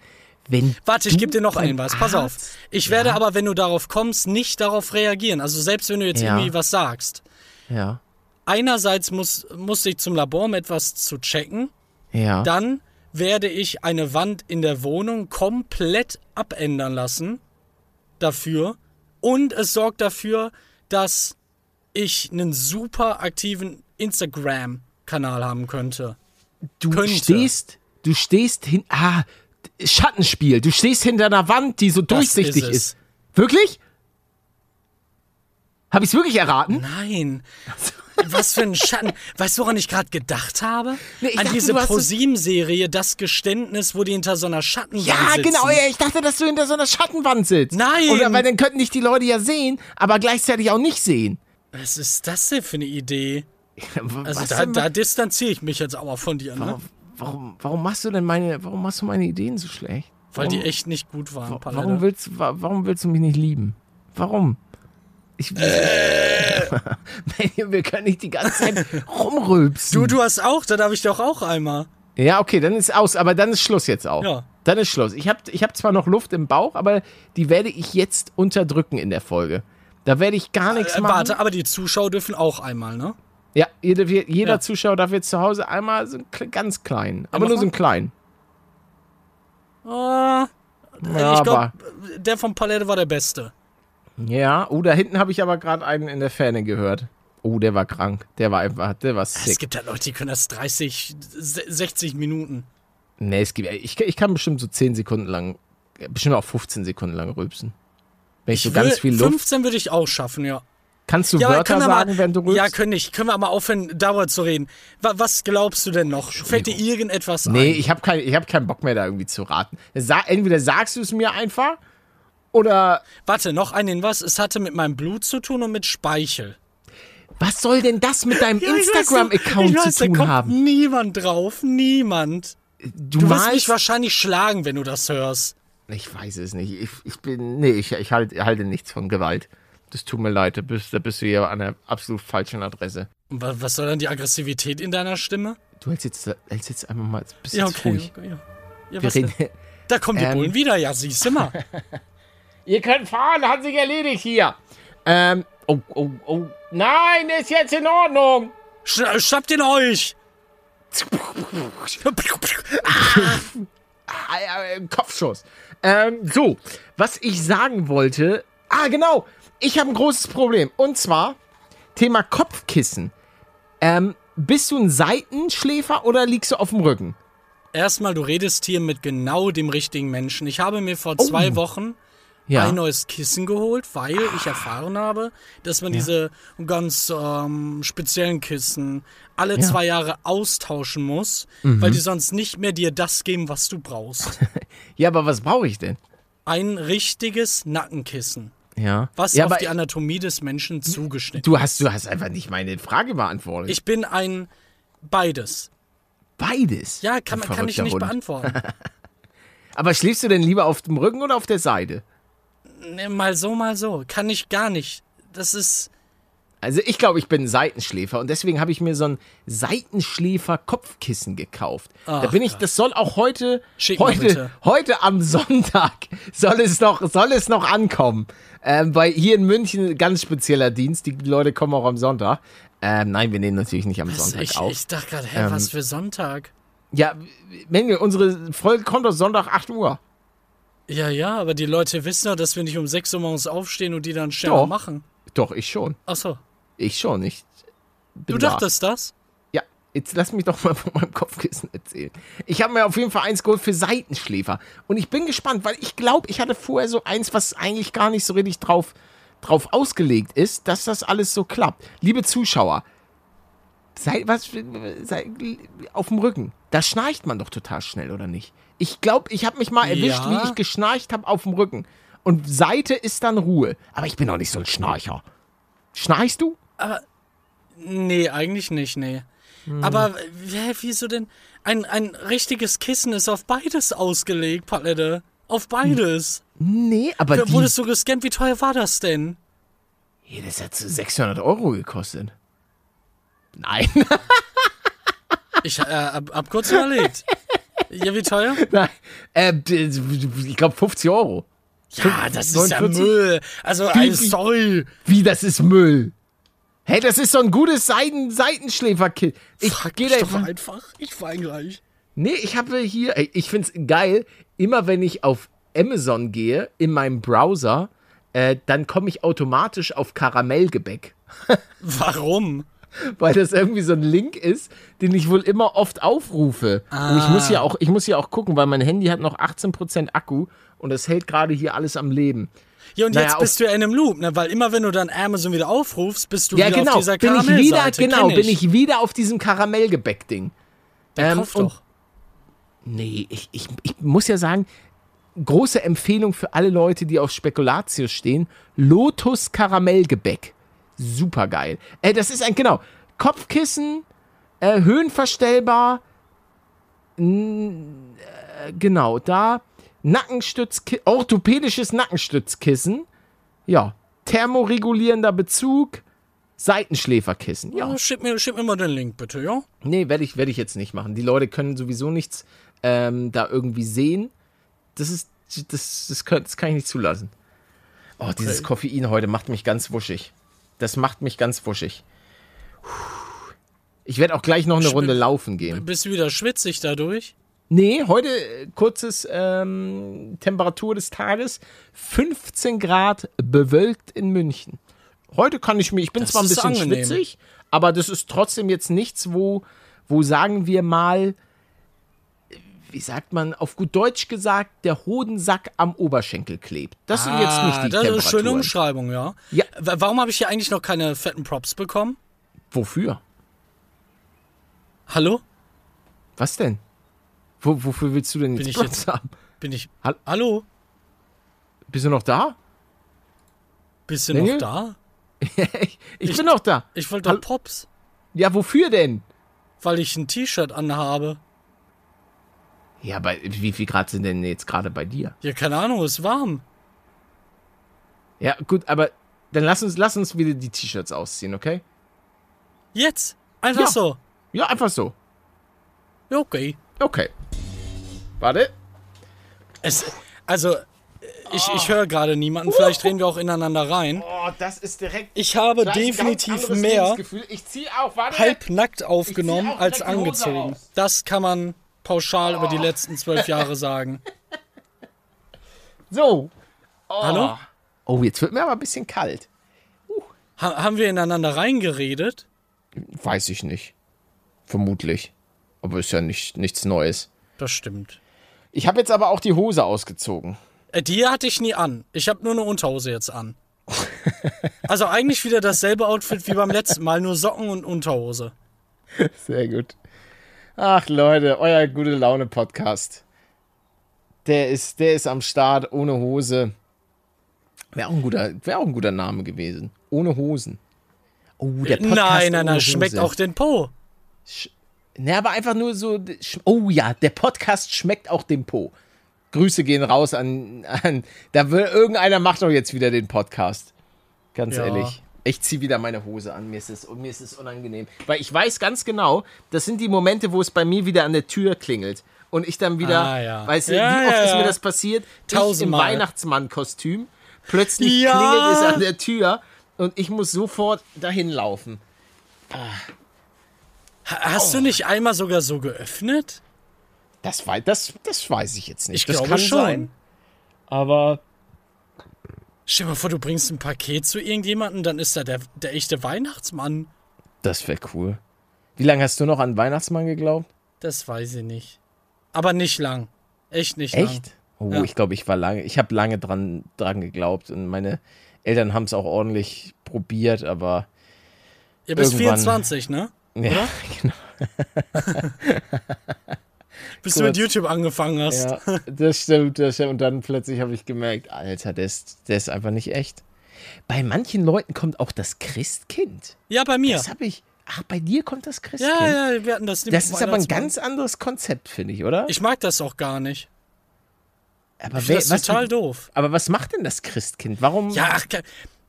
wenn Warte, ich gebe dir noch einen was. Pass auf. Ich werde aber, wenn du darauf kommst, nicht darauf reagieren. Also selbst wenn du jetzt Ja. irgendwie was sagst. Ja, Einerseits muss, muss ich zum Labor, um etwas zu checken. ja. Dann werde ich eine Wand in der Wohnung komplett abändern lassen dafür. Und es sorgt dafür, dass ich einen super aktiven Instagram-Kanal haben könnte. du könnte. stehst, du stehst hin, ah, Schattenspiel. Du stehst hinter einer Wand, die so durchsichtig ist ist, es. Wirklich? Habe ich's wirklich erraten? Nein. Was für ein Schatten. Weißt du, woran ich gerade gedacht habe? Nee, An dachte, diese ProSieben-Serie, Das Geständnis, wo die hinter so einer Schattenwand Ja, sitzen. genau, ja, ich dachte, dass du hinter so einer Schattenwand sitzt. Nein. Oder, weil dann könnten dich die Leute ja sehen, aber gleichzeitig auch nicht sehen. Was ist das denn für eine Idee? Also Was da, da distanziere ich mich jetzt aber von dir, ne? warum, warum, warum machst du denn meine, warum machst du meine Ideen so schlecht? Weil warum, die echt nicht gut waren, warum willst, wa- warum willst du mich nicht lieben? Warum? Ich, Äh. wir können nicht die ganze Zeit rumrülpsen. Du, du hast auch, da darf ich doch auch einmal. Ja, okay, dann ist aus, aber dann ist Schluss jetzt auch. Ja. Dann ist Schluss. Ich habe ich hab zwar noch Luft im Bauch, aber die werde ich jetzt unterdrücken in der Folge. Da werde ich gar nichts Äh, machen. warte, aber die Zuschauer dürfen auch einmal, ne? Ja, jeder, jeder Ja. Zuschauer darf jetzt zu Hause einmal so einen ganz kleinen, aber nur so einen kleinen. Ah, Ja, ich glaube, der von Palette war der Beste. Ja, oh, da hinten habe ich aber gerade einen in der Ferne gehört. Oh, der war krank. Der war einfach, der war Es sick. gibt halt Leute, die können das 30, se- 60 Minuten. Nee, es gibt, ich, ich kann bestimmt so 10 Sekunden lang, bestimmt auch 15 Sekunden lang rülpsen. Wenn ich, so ganz will- viel Luft. 15 würde ich auch schaffen, ja. Kannst du Ja, Wörter sagen, mal, wenn du rülpst? Ja, können ich. Können wir mal aufhören, darüber zu reden. Wa- Was glaubst du denn noch? Fällt dir irgendetwas Nee, ein? ich habe kein, ich hab keinen Bock mehr, da irgendwie zu raten. Entweder sagst du es mir einfach oder Warte, noch einen Hinweis. Es hatte mit meinem Blut zu tun und mit Speichel. was soll denn das mit deinem Ja, Instagram-Account zu tun da kommt haben? niemand drauf. Niemand. Du, Du wirst mich wahrscheinlich schlagen, wenn du das hörst. Ich weiß es nicht. Ich, ich bin, nee, ich, ich halte halte nichts von Gewalt. Das tut mir leid, da bist, da bist du ja an der absolut falschen Adresse. Und wa- was soll dann die Aggressivität in deiner Stimme? Du hältst jetzt, hältst jetzt einfach mal, bist Ja, jetzt okay. ruhig. okay ja. Ja, Wir was denn? reden, Da kommen die Ähm. Bullen wieder, ja, siehst du mal. Ihr könnt fahren, hat sich erledigt hier. Ähm, oh, oh, oh. Nein, ist jetzt in Ordnung. Schna schnappt ihn euch! Ah, äh, Kopfschuss. Ähm, so, was ich sagen wollte. Ah, genau. Ich habe ein großes Problem. Und zwar Thema Kopfkissen. Ähm, bist du ein Seitenschläfer oder liegst du auf dem Rücken? Erstmal, du redest hier mit genau dem richtigen Menschen. Ich habe mir vor Oh. zwei Wochen Ja. ein neues Kissen geholt, weil ich erfahren habe, dass man diese ganz ähm, speziellen Kissen alle Ja. Mhm. zwei Jahre austauschen muss, weil die sonst nicht mehr dir das geben, was du brauchst. Ja, aber was brauche ich denn? Ein richtiges Nackenkissen, Ja. was ja, auf die Anatomie des Menschen zugeschnitten du hast, du hast einfach nicht meine Frage beantwortet. Ich bin ein beides. Beides. Ja, kann, kann ich nicht Hund. beantworten. Aber schläfst du denn lieber auf dem Rücken oder auf der Seite? Mal so, mal so. Kann ich gar nicht. Das ist. Also ich glaube, ich bin ein Seitenschläfer und deswegen habe ich mir so ein Seitenschläfer-Kopfkissen gekauft. da Ach, bin ich, das soll auch heute, Schick heute, heute am Sonntag soll es noch, soll es noch ankommen. Ähm, weil hier in München ganz spezieller Dienst. Die Leute kommen auch am Sonntag. Ähm, nein, wir nehmen natürlich nicht am Sonntag Ich, auf. ich dachte gerade, hä, Ähm, was für Sonntag? ja, Menge, unsere Folge kommt doch Sonntag 8 Uhr. Ja, ja, aber die Leute wissen doch, dass wir nicht um 6 Uhr morgens aufstehen und die dann schneller machen. Doch, ich schon. Achso. Ich schon. Ich Du da. dachtest das? Ja, jetzt lass mich doch mal von meinem Kopfkissen erzählen. Ich habe mir auf jeden Fall eins geholt für Seitenschläfer. Und ich bin gespannt, weil ich glaube, ich hatte vorher so eins, was eigentlich gar nicht so richtig drauf, drauf ausgelegt ist, dass das alles so klappt. Liebe Zuschauer, sei, was, sei, auf dem Rücken, da schnarcht man doch total schnell, oder nicht? Ich glaube, ich habe mich mal erwischt, Ja. wie ich geschnarcht habe auf dem Rücken. Und Seite ist dann Ruhe. Aber ich bin auch nicht so ein Schnarcher. Schnarchst du? Nee, eigentlich nicht, nee. Hm. Aber wieso denn? Ein, ein richtiges Kissen ist auf beides ausgelegt, Palette. Auf beides. Nee, aber Da Wurdest du gescannt? Wie teuer war das denn? Ja, das hat so 600 Euro gekostet. Nein, Ich äh, hab, hab kurz überlegt. Ja, wie teuer? nein. Äh, ich glaube 50 Euro. Ja, das ist ja 49? Müll. Also, Wie- Sorry. Wie, das ist Müll. Hey, das ist so ein gutes Seiten Seitenschläferkit. Ich gehe da doch einfach. Ich fahr gleich. Nee, ich habe hier, ich find's geil, immer wenn ich auf Amazon gehe, in meinem Browser, äh, dann komme ich automatisch auf Karamellgebäck. Warum? weil das irgendwie so ein Link ist, den ich wohl immer oft aufrufe. Und ich muss ja auch, ich muss ja auch gucken, weil mein Handy hat noch 18% Akku und das hält gerade hier alles am Leben. Ja, und Naja, jetzt bist du ja in einem Loop, ne? Weil immer wenn du dann Amazon wieder aufrufst, bist du Ja, wieder genau. auf dieser Bin ich wieder, Karamellseite. genau, Kenn bin ich wieder auf diesem Karamellgebäck-Ding. Dann ähm, kauf doch. Nee, ich, ich, ich muss ja sagen, große Empfehlung für alle Leute, die auf Spekulatius stehen. Lotus Karamellgebäck. Super geil. Äh, das ist ein, genau, Kopfkissen, äh, höhenverstellbar. Äh, genau, da. Nackenstützkissen, orthopädisches Nackenstützkissen. Ja. Thermoregulierender Bezug. Seitenschläferkissen. Ja. Ja, schick mir, schick mir mal den Link, bitte, ja? Nee, werde ich, werd ich jetzt nicht machen. Die Leute können sowieso nichts ähm, da irgendwie sehen. Das ist, das, das, kann, das kann ich nicht zulassen. Oh, dieses Koffein heute macht mich ganz wuschig. Das macht mich ganz wuschig. Ich werde auch gleich noch eine Schwitz- Runde laufen gehen. Bist du wieder schwitzig dadurch? Nee, heute äh, kurzes ähm, Temperatur des Tages. 15 Grad bewölkt in München. Heute kann ich mir, ich bin Das zwar ein bisschen angenehm. schwitzig, aber das ist trotzdem jetzt nichts, wo, wo sagen wir mal, wie sagt man, auf gut Deutsch gesagt, der Hodensack am Oberschenkel klebt. Das sind jetzt nicht die Ah, das ist eine schöne Temperaturen. Umschreibung, ja. Ja. Wa- Warum habe ich hier eigentlich noch keine fetten Props bekommen? Wofür? Hallo? Was denn? Wo, wofür willst du denn Bin jetzt ich Props jetzt- haben? Bin ich. Hall- Hallo? Bist du noch da? Bist du Daniel? noch da? ich, Ich- bin noch da. Ich wollte doch Pops, Ja, wofür denn? weil ich ein T-Shirt anhabe. Ja, aber wie viel Grad sind denn jetzt gerade bei dir? Ja, keine Ahnung, ist warm. Ja, gut, aber dann lass uns, lass uns wieder die T-Shirts ausziehen, okay? Jetzt? Einfach Ja. so. Ja, einfach so. Ja, okay. Okay. Warte. Es, also, ich, ich höre gerade niemanden. Vielleicht reden wir auch ineinander rein. Oh, das ist direkt. Ich habe definitiv mehr Ich zieh auch, warte. halbnackt aufgenommen auch als direkt die Hose angezogen. Das kann man pauschal über die letzten zwölf Jahre sagen. So. Oh. Hallo? Oh, jetzt wird mir aber ein bisschen kalt. Ha haben wir ineinander reingeredet? Weiß ich nicht. Vermutlich. Aber ist ja nicht, nichts Neues. Das stimmt. Ich habe jetzt aber auch die Hose ausgezogen. Äh, Die hatte ich nie an. Ich habe nur eine Unterhose jetzt an. Also eigentlich wieder dasselbe Outfit wie beim letzten Mal, nur Socken und Unterhose. Sehr gut. Ach Leute, euer gute Laune Podcast. Der ist, der ist am Start ohne Hose. Wäre auch, ein guter- wär auch ein guter Name gewesen. Ohne Hosen. Oh, der Podcast nein, nein, nein, schmeckt auch den Po. Ne, aber einfach nur so. Oh ja, der Podcast schmeckt auch dem Po. Grüße gehen raus an. an da will irgendeiner macht doch jetzt wieder den Podcast. Ganz Ja. ehrlich. Ich ziehe wieder meine Hose an. Mir ist, es, mir ist es unangenehm. Weil ich weiß ganz genau, das sind die Momente, wo es bei mir wieder an der Tür klingelt. Und ich dann wieder. Ah, ja. Weißt du, Ja, wie oft ja, ist mir das passiert? Ich im. Weihnachtsmann-Kostüm. Plötzlich klingelt es an der Tür und ich muss sofort dahin laufen. Ha- Hast du nicht einmal sogar so geöffnet? Das, das, das weiß ich jetzt nicht. Ich das glaube kann schon. sein. Aber. Stell dir mal vor, du bringst ein Paket zu irgendjemandem, dann ist da der, der echte Weihnachtsmann. Das wäre cool. Wie lange hast du noch an Weihnachtsmann geglaubt? Das weiß ich nicht. Aber nicht lang. Echt nicht lang. Echt? Oh, Ja. ich glaube, ich war lange, ich habe lange dran, dran geglaubt und meine Eltern haben es auch ordentlich probiert, aber Ihr bist Irgendwann- 24, ne? ja, genau. Bis du mit Kurz. YouTube angefangen hast. ja, das stimmt, das stimmt. Und dann plötzlich habe ich gemerkt, Alter, der ist, der ist einfach nicht echt. Bei manchen Leuten kommt auch das Christkind. Ja, bei mir. Das habe ich. Ach, bei dir kommt das Christkind. Ja, ja, wir hatten das nicht Das ist aber ein ganz anderes Konzept, finde ich, oder? Ich mag das auch gar nicht. aber Ich finde das was, total doof. aber was macht denn das Christkind? Warum? Ja, ach,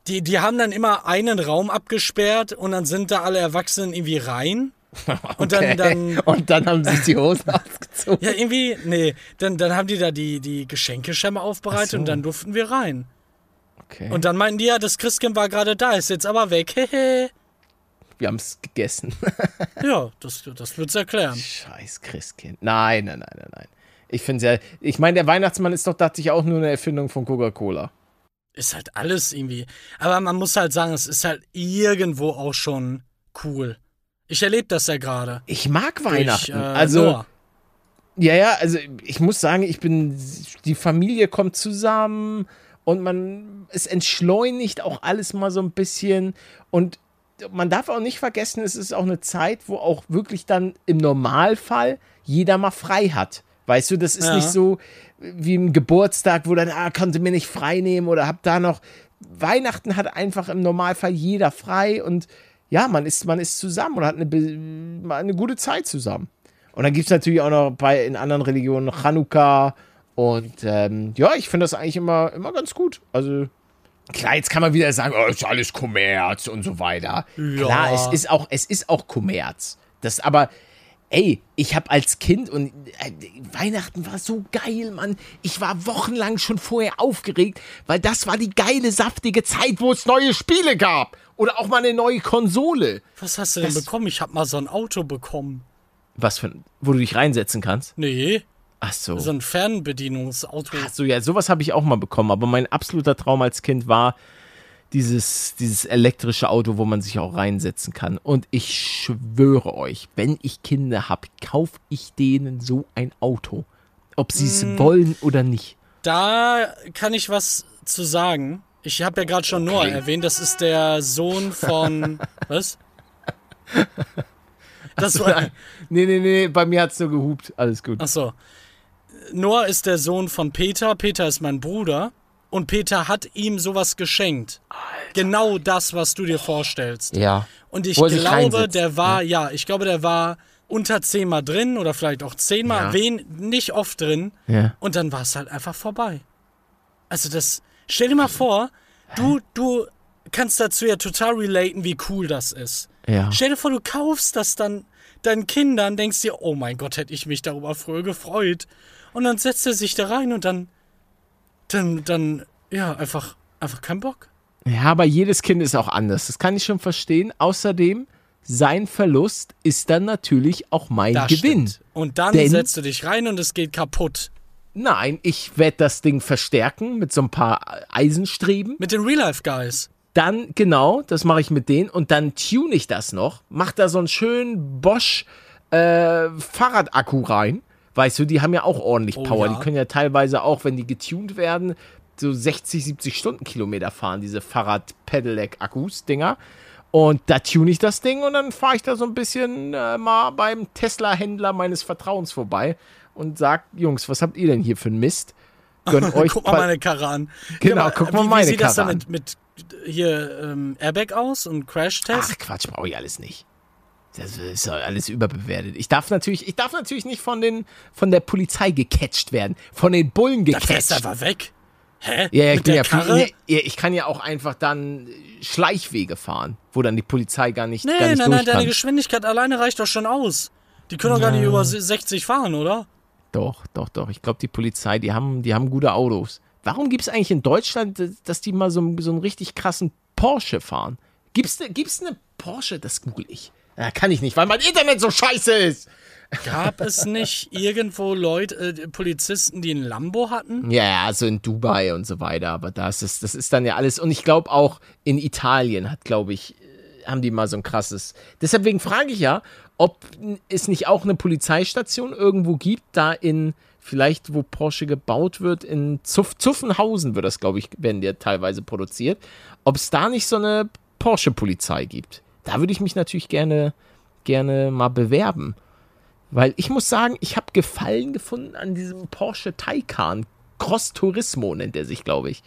die, die haben dann immer einen Raum abgesperrt und dann sind da alle Erwachsenen irgendwie rein. Und dann, Okay. dann Und dann haben sie die Hosen ausgezogen. ja, irgendwie, nee, dann, dann haben die da die, die Geschenkeschemme aufbereitet so. und dann durften wir rein. Okay. Und dann meinten die ja, das Christkind war gerade da, ist jetzt aber weg. Hehe. wir haben es gegessen. ja, das, das wird's erklären. Scheiß Christkind. Nein, nein, nein, nein, nein. Ich finde ja, ich meine, der Weihnachtsmann ist doch, dachte ich, auch nur eine Erfindung von Coca-Cola. Ist halt alles irgendwie. Aber man muss halt sagen, es ist halt irgendwo auch schon cool. Ich erlebe das ja gerade. Ich mag Weihnachten. äh, also, ja, ja, also ich muss sagen, ich bin, die Familie kommt zusammen und man, es entschleunigt auch alles mal so ein bisschen und man darf auch nicht vergessen, es ist auch eine Zeit, wo auch wirklich dann im Normalfall jeder mal frei hat. Weißt du, das ist Ja. nicht so wie im Geburtstag, wo dann, ah, konnte mir nicht frei nehmen oder hab da noch. Weihnachten hat einfach im Normalfall jeder frei und ja, man ist, man ist zusammen und hat eine, eine gute Zeit zusammen. Und dann gibt es natürlich auch noch bei in anderen Religionen Chanukka und ähm, ja, ich finde das eigentlich immer, immer ganz gut. Also Klar, jetzt kann man wieder sagen, oh, ist alles Kommerz und so weiter. Ja. Klar, es ist auch, es ist auch Kommerz. Das aber, ey, ich habe als Kind und äh, Weihnachten war so geil, Mann. Ich war wochenlang schon vorher aufgeregt, weil das war die geile, saftige Zeit, wo es neue Spiele gab. Oder auch mal eine neue Konsole. Was hast du denn das- bekommen? Ich hab mal so ein Auto bekommen. Was für ein, wo du dich reinsetzen kannst? Nee, Ach so. so ein Fernbedienungsauto. Ach so, ja, sowas habe ich auch mal bekommen. Aber mein absoluter Traum als Kind war dieses, dieses elektrische Auto, wo man sich auch reinsetzen kann. Und ich schwöre euch, wenn ich Kinder habe, kaufe ich denen so ein Auto. Ob sie es wollen oder nicht. Da kann ich was zu sagen. Ich habe ja gerade schon Noah erwähnt, das ist der Sohn von. was? Das war. Nee, nee, nee, bei mir hat es nur gehupt. Alles gut. Achso. Noah ist der Sohn von Peter. Peter ist mein Bruder. Und Peter hat ihm sowas geschenkt. Genau das, was du dir vorstellst. Ja. Und ich glaube, der war, ja, ich glaube, der war unter zehnmal drin oder vielleicht auch zehnmal, Ja. wen, nicht oft drin. Ja. Und dann war es halt einfach vorbei. Also das, stell dir mal vor, du, du kannst dazu ja total relaten, wie cool das ist. Ja. Stell dir vor, du kaufst das dann deinen Kindern, denkst dir, oh mein Gott, hätte ich mich darüber früher gefreut. Und dann setzt er sich da rein und dann, dann, dann, ja, einfach, einfach kein Bock. Ja, aber jedes Kind ist auch anders. Das kann ich schon verstehen. Außerdem, sein Verlust ist dann natürlich auch mein Das Gewinn. stimmt. Und dann Denn- setzt du dich rein und es geht kaputt. Nein, ich werde das Ding verstärken mit so ein paar Eisenstreben. Mit den Real-Life-Guys. Dann, genau, das mache ich mit denen und dann tune ich das noch, mach da so einen schönen Bosch äh, Fahrradakku rein, Weißt du, die haben ja auch ordentlich Oh, Power. ja. Die können ja teilweise auch, wenn die getuned werden, so 60, 70 Stundenkilometer fahren, diese Fahrrad-Pedelec-Akkus-Dinger. Und da tune ich das Ding und dann fahre ich da so ein bisschen äh, mal beim Tesla-Händler meines Vertrauens vorbei und sag, Jungs, was habt ihr denn hier für einen Mist? Gönnt euch Guck mal meine Karre an. Genau, aber guck mal wie, meine Wie sieht das Karre dann mit, mit hier ähm, Airbag aus und Crash-Test? Ach Quatsch, brauche ich alles nicht. Das ist ja alles überbewertet. Ich darf natürlich, ich darf natürlich nicht von den von der Polizei gecatcht werden, von den Bullen gecatcht. einfach weg. Hä? Ja, ja, ich bin ja viel, Karre? ja, ich kann ja auch einfach dann Schleichwege fahren, wo dann die Polizei gar nicht, Nee, gar nicht nein, nein, deine. Geschwindigkeit alleine reicht doch schon aus. Die können doch gar nicht über 60 fahren, oder? Doch, doch, doch. Ich glaube, die Polizei, die haben, die haben gute Autos. Warum gibt es eigentlich in Deutschland, dass die mal so, einen- so einen richtig krassen Porsche fahren? Gibt's, gibt's eine Porsche? Das google ich. Ja, kann ich nicht, weil mein Internet so scheiße ist. Gab es nicht irgendwo Leute, äh, Polizisten, die ein Lambo hatten? Ja, ja, also in Dubai und so weiter, aber das ist, das ist dann ja alles. Und ich glaube auch in Italien hat, glaube ich, äh, haben die mal so ein krasses. Deshalb frage ich ja, ob es nicht auch eine Polizeistation irgendwo gibt, da in, vielleicht wo Porsche gebaut wird, in Zuff, Zuffenhausen wird das, glaube ich, werden die teilweise produziert, ob es da nicht so eine Porsche-Polizei gibt. Da würde ich mich natürlich gerne, gerne mal bewerben. Weil ich muss sagen, ich habe Gefallen gefunden an diesem Porsche Taycan. Cross Turismo nennt er sich, glaube ich.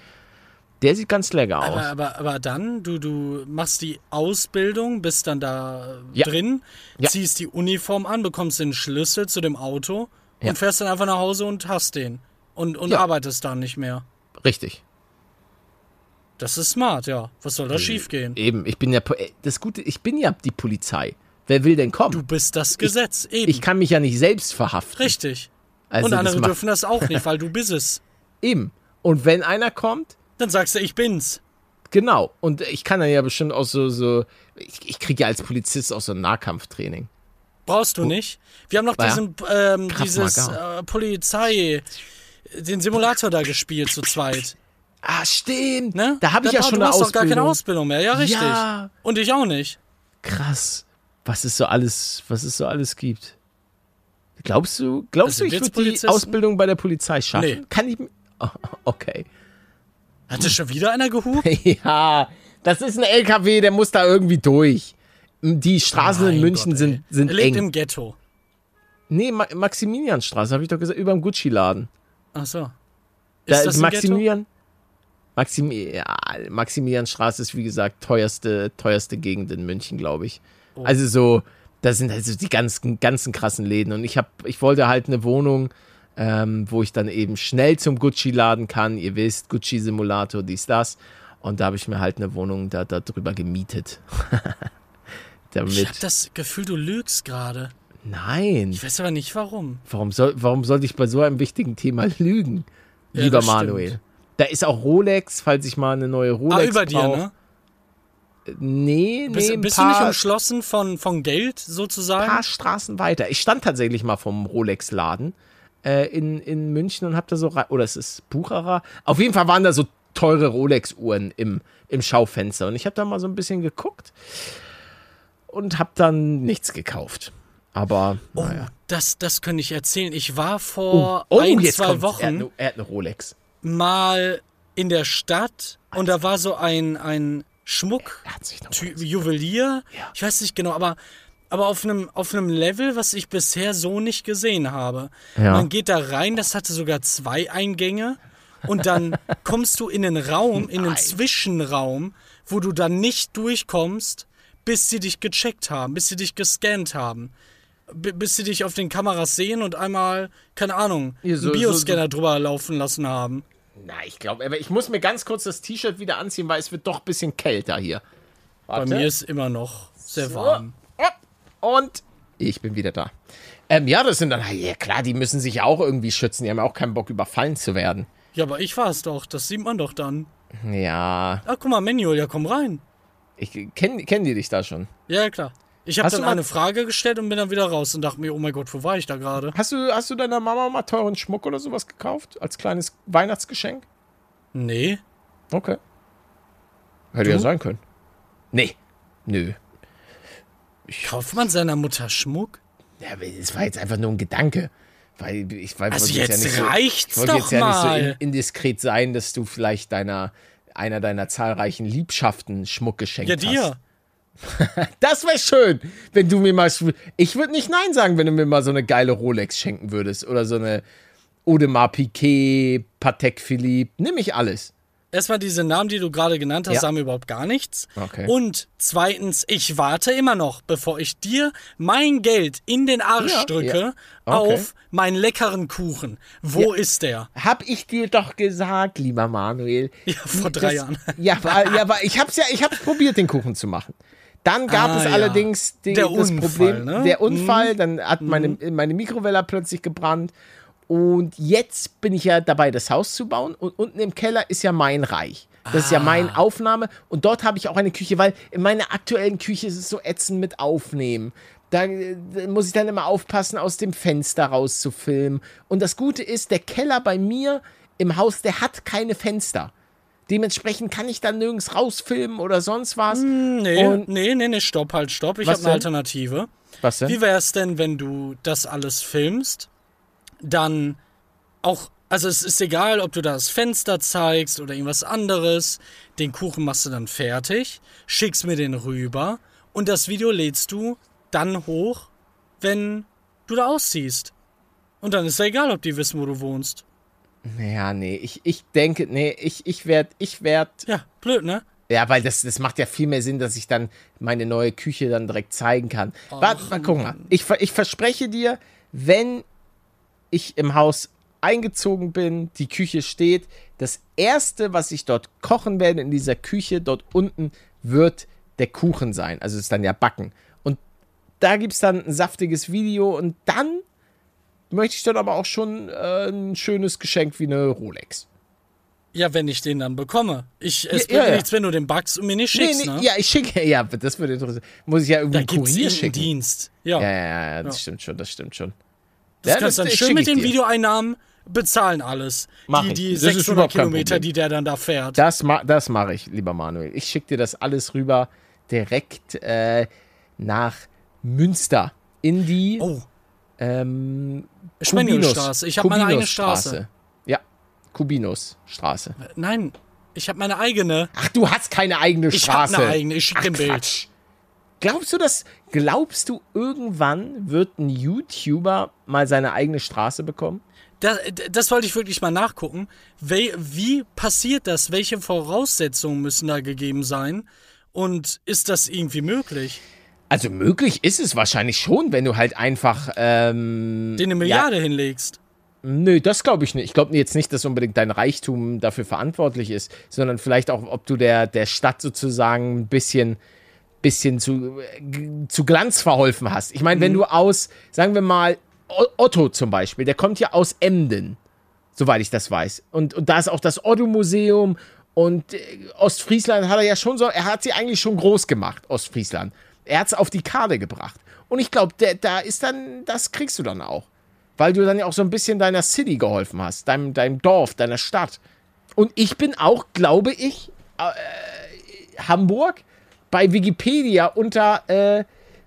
Der sieht ganz lecker aus. Aber, aber, aber dann, du, du machst die Ausbildung, bist dann da Ja. drin, Ja. ziehst die Uniform an, bekommst den Schlüssel zu dem Auto Ja. und fährst dann einfach nach Hause und hast den. Und, und arbeitest dann nicht mehr. Richtig. Das ist smart, ja. Was soll da schiefgehen? Eben, ich bin ja äh, das Gute, ich bin ja die Polizei. Wer will denn kommen? Du bist das Gesetz, eben. ich kann mich ja nicht selbst verhaften. Richtig. Also und das andere macht- dürfen das auch nicht, weil du bist es. Eben. Und wenn einer kommt, Dann sagst du, ich bin's. genau. Und ich kann dann ja bestimmt auch so, so ich, ich kriege ja als Polizist auch so ein Nahkampftraining. Brauchst du nicht. Wir haben noch Ja. diesen, ähm, dieses äh, Polizei, den Simulator da gespielt zu zweit. Ah, stimmt. Ne? Da habe ich ja schon du eine machst doch gar keine Ausbildung. Ausbildung mehr, ja, richtig. Ja. Und ich auch nicht. Krass. Was es so alles, was es so alles gibt. Glaubst du, glaubst Also du, ich würde die? Ausbildung bei der Polizei schaffen? Nee. Kann ich. Oh, okay. Hatte schon wieder einer gehupt? Ja, das ist ein LKW, der muss da irgendwie durch. Die Straßen in Mein München Gott, sind, sind Er lebt eng. im Ghetto. Nee, Ma Maximilianstraße, habe ich doch gesagt, über dem Gucci-Laden. Ach so. Da Ist ist das Ghetto? Maximilian. Maxim ja, Maximilianstraße ist wie gesagt teuerste, teuerste Gegend in München, glaube ich. Oh. Also so, da sind also die ganzen, ganzen krassen Läden. Und ich habe, ich wollte halt eine Wohnung, ähm, wo ich dann eben schnell zum Gucci-Laden kann. Ihr wisst, Gucci-Simulator, dies, das. Und da habe ich mir halt eine Wohnung da, da drüber gemietet. Ich Damit. hab das Gefühl, du lügst gerade. Nein. Ich weiß aber nicht warum. Warum, soll, warum sollte ich bei so einem wichtigen Thema lügen, Ja, lieber das stimmt. Manuel? Da ist auch Rolex, falls ich mal eine neue Rolex Ah, über dir, brauch. ne? Nee, nee, Bist, ein bist du nicht umschlossen von, von Geld sozusagen? paar Straßen weiter. Ich stand tatsächlich mal vom Rolex-Laden äh, in, in München und hab da so, oder es ist Bucherer. Auf jeden Fall waren da so teure Rolex-Uhren im, im Schaufenster und ich habe da mal so ein bisschen geguckt und hab dann nichts gekauft. Aber, Oh, naja. das, das könnte ich erzählen. Ich war vor Oh, ein, jetzt zwei kommt's. Wochen Er hat, eine, er hat eine Rolex. mal in der Stadt und da war so ein, ein Schmuck, Er hat sich eine Ty- Rolex. Juwelier. Ja. Ich weiß nicht genau, aber, aber auf einem auf einem Level, was ich bisher so nicht gesehen habe. Ja. Man geht da rein, das hatte sogar zwei Eingänge. Und dann kommst du in den Raum, in den. Zwischenraum, wo du dann nicht durchkommst, bis sie dich gecheckt haben, bis sie dich gescannt haben. Bis sie dich auf den Kameras sehen und einmal, keine Ahnung, Hier, so- einen so- Bioscanner drüber laufen lassen haben. Na, ich glaube, aber ich muss mir ganz kurz das T-Shirt wieder anziehen, weil es wird doch ein bisschen kälter hier. Bei Warte. mir ist immer noch sehr warm. Und ich bin wieder da. Ähm, ja, das sind dann, ja klar, die müssen sich ja auch irgendwie schützen. Die haben ja auch keinen Bock, überfallen zu werden. Ja, aber ich war es doch, das sieht man doch dann. Ja, Ah, guck mal, Manuel, ja, komm rein. ich kenne kenn die dich da schon. Ja, klar. Ich habe dann du mal- eine Frage gestellt und bin dann wieder raus und dachte mir, oh mein Gott, wo war ich da gerade? Hast du, hast du deiner Mama mal teuren Schmuck oder sowas gekauft? Als kleines Weihnachtsgeschenk? Nee. Okay. Hätte ja sein können. Nee. Nö. Kauft man seiner Mutter Schmuck? Ja, es war jetzt einfach nur ein Gedanke. Weil ich weil, Also jetzt ja nicht so, reicht's ich wollte jetzt ja nicht so indiskret sein, dass du vielleicht deiner einer deiner zahlreichen Liebschaften Schmuck geschenkt Ja, hast. dir. Das wäre schön, wenn du mir mal. Ich würde nicht Nein sagen, wenn du mir mal so eine geile Rolex schenken würdest. Oder so eine Audemars Piquet, Patek Philippe. Nimm ich alles. Erstmal diese Namen, die du gerade genannt hast, Ja. sagen überhaupt gar nichts. Okay. Und zweitens, ich warte immer noch, bevor ich dir mein Geld in den Arsch Ja, drücke, ja. Okay. auf meinen leckeren Kuchen. Wo ist der? Hab ich dir doch gesagt, lieber Manuel. Ja, vor drei Jahren. Ja, weil, ja, weil ich hab's ja, ich hab's probiert, den Kuchen zu machen. Dann gab Ah, es allerdings die, das Unfall, Problem, ne? der Unfall, dann hat meine, Mhm. meine Mikrowelle plötzlich gebrannt. Und jetzt bin ich ja dabei, das Haus zu bauen. Und unten im Keller ist ja mein Reich. Das ist ja Ah. Aufnahme. Und dort habe ich auch eine Küche, weil in meiner aktuellen Küche ist es so ätzend mit Aufnehmen. Da, äh, muss ich dann immer aufpassen, aus dem Fenster raus zu filmen. Und das Gute ist, der Keller bei mir im Haus, der hat keine Fenster. Dementsprechend kann ich dann nirgends rausfilmen oder sonst was. Nee, Und- nee, nee, nee, stopp, halt, stopp. Ich habe eine? Alternative. Was denn? Wie wär's denn, wenn du das alles filmst, dann auch, also es ist egal, ob du das Fenster zeigst oder irgendwas anderes, den Kuchen machst du dann fertig, schickst mir den rüber und das Video lädst du dann hoch, wenn du da ausziehst. Und dann ist ja egal, ob die wissen, wo du wohnst. Ja, nee, ich, ich denke, nee, ich, ich werde, ich werde, Ja, blöd, ne? ja, weil das, das macht ja viel mehr Sinn, dass ich dann meine neue Küche dann direkt zeigen kann. Warte, mal, guck mal. Ich, ich verspreche dir, wenn ich im Haus eingezogen bin, die Küche steht, das erste, was ich dort kochen werde in dieser Küche, dort unten, wird der Kuchen sein. Also es ist dann ja Backen. Und da gibt es dann ein saftiges Video und dann möchte ich dann aber auch schon äh, ein schönes Geschenk wie eine Rolex. Ja, wenn ich den dann bekomme. Ich, es Ja, bringt ja, nichts, wenn du den backst und mir nicht Nee, schickst, nee, ne? Ja, ich schicke, ja, das würde interessieren. Muss ich ja irgendwie Da einen Kurier schicken. Dienst. Ja. Ja, ja, ja, ja, das Ja. stimmt schon, das stimmt schon. Das Ja, kannst du dann das schön mit den dir. Videoeinnahmen bezahlen alles. Mach die die Das ist 600 überhaupt kein Kilometer, die der dann da fährt. Das, ma das mache ich, lieber Manuel. Ich schicke dir das alles rüber direkt äh, nach Münster in die oh, ähm, Spendiusstraße. Ich habe meine eigene Straße. Kubinusstraße. Ja, Kubinusstraße. Nein, ich habe meine eigene. Ach, du hast keine eigene Ich habe Straße. eine eigene. Ich schicke dir ein Bild. Quatsch. Glaubst du, dass glaubst du irgendwann wird ein YouTuber mal seine eigene Straße bekommen? Das, das wollte ich wirklich mal nachgucken. Wie, wie passiert das? Welche Voraussetzungen müssen da gegeben sein? Und ist das irgendwie möglich? Also möglich ist es wahrscheinlich schon, wenn du halt einfach ähm, Den eine Milliarde hinlegst. Nö, das glaube ich nicht. Ich glaube jetzt nicht, dass unbedingt dein Reichtum dafür verantwortlich ist, sondern vielleicht auch, ob du der, der Stadt sozusagen ein bisschen, bisschen zu, äh, zu Glanz verholfen hast. Ich meine, wenn du aus, sagen wir mal, Otto zum Beispiel, der kommt ja aus Emden, soweit ich das weiß. Und, und da ist auch das Otto-Museum und äh, Ostfriesland hat er ja schon so, er hat sie eigentlich schon groß gemacht, Ostfriesland. Er hat es auf die Karte gebracht. Und ich glaube, da ist dann, das kriegst du dann auch. Weil du dann ja auch so ein bisschen deiner City geholfen hast, deinem, deinem Dorf, deiner Stadt. Und ich bin auch, glaube ich, äh, Hamburg bei Wikipedia unter äh,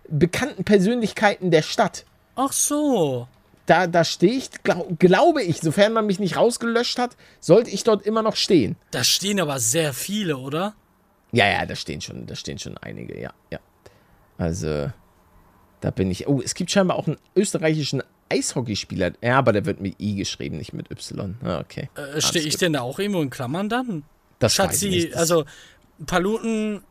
bekannten Persönlichkeiten der Stadt. Ach so. Da, da stehe ich, glaub, glaube ich, sofern man mich nicht rausgelöscht hat, sollte ich dort immer noch stehen. Da stehen aber sehr viele, oder? Ja, ja, da stehen schon, da stehen schon einige, ja, ja. Also, da bin ich. Oh, es gibt scheinbar auch einen österreichischen Eishockeyspieler. Ja, aber der wird mit I geschrieben, nicht mit Y. Ah, okay. Äh, Stehe ich denn da auch irgendwo in Klammern dann? Das weiß ich Schatzi, nicht. Also Paluten,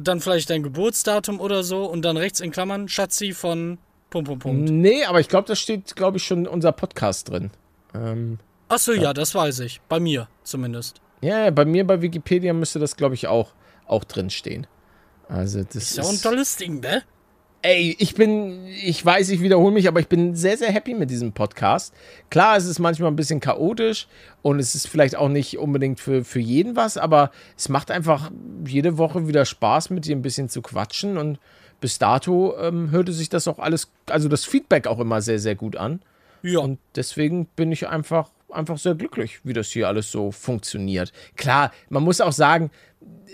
dann vielleicht dein Geburtsdatum oder so und dann rechts in Klammern Schatzi von Punkt, Punkt, Punkt. Nee, aber ich glaube, das steht, glaube ich, schon unser Podcast drin. Ähm, Ach so, ja, das weiß ich. Bei mir zumindest. ja, ja, bei mir bei Wikipedia müsste das, glaube ich, auch, auch drin stehen. Also, das Ist ja auch ein tolles Ding, ne? Ey, ich bin, ich weiß, ich wiederhole mich, aber ich bin sehr, sehr happy mit diesem Podcast. Klar, es ist manchmal ein bisschen chaotisch und es ist vielleicht auch nicht unbedingt für, für jeden was, aber es macht einfach jede Woche wieder Spaß, mit dir ein bisschen zu quatschen und bis dato ähm, hörte sich das auch alles, also das Feedback auch immer sehr, sehr gut an. Ja. Und deswegen bin ich einfach, einfach sehr glücklich, wie das hier alles so funktioniert. Klar, man muss auch sagen,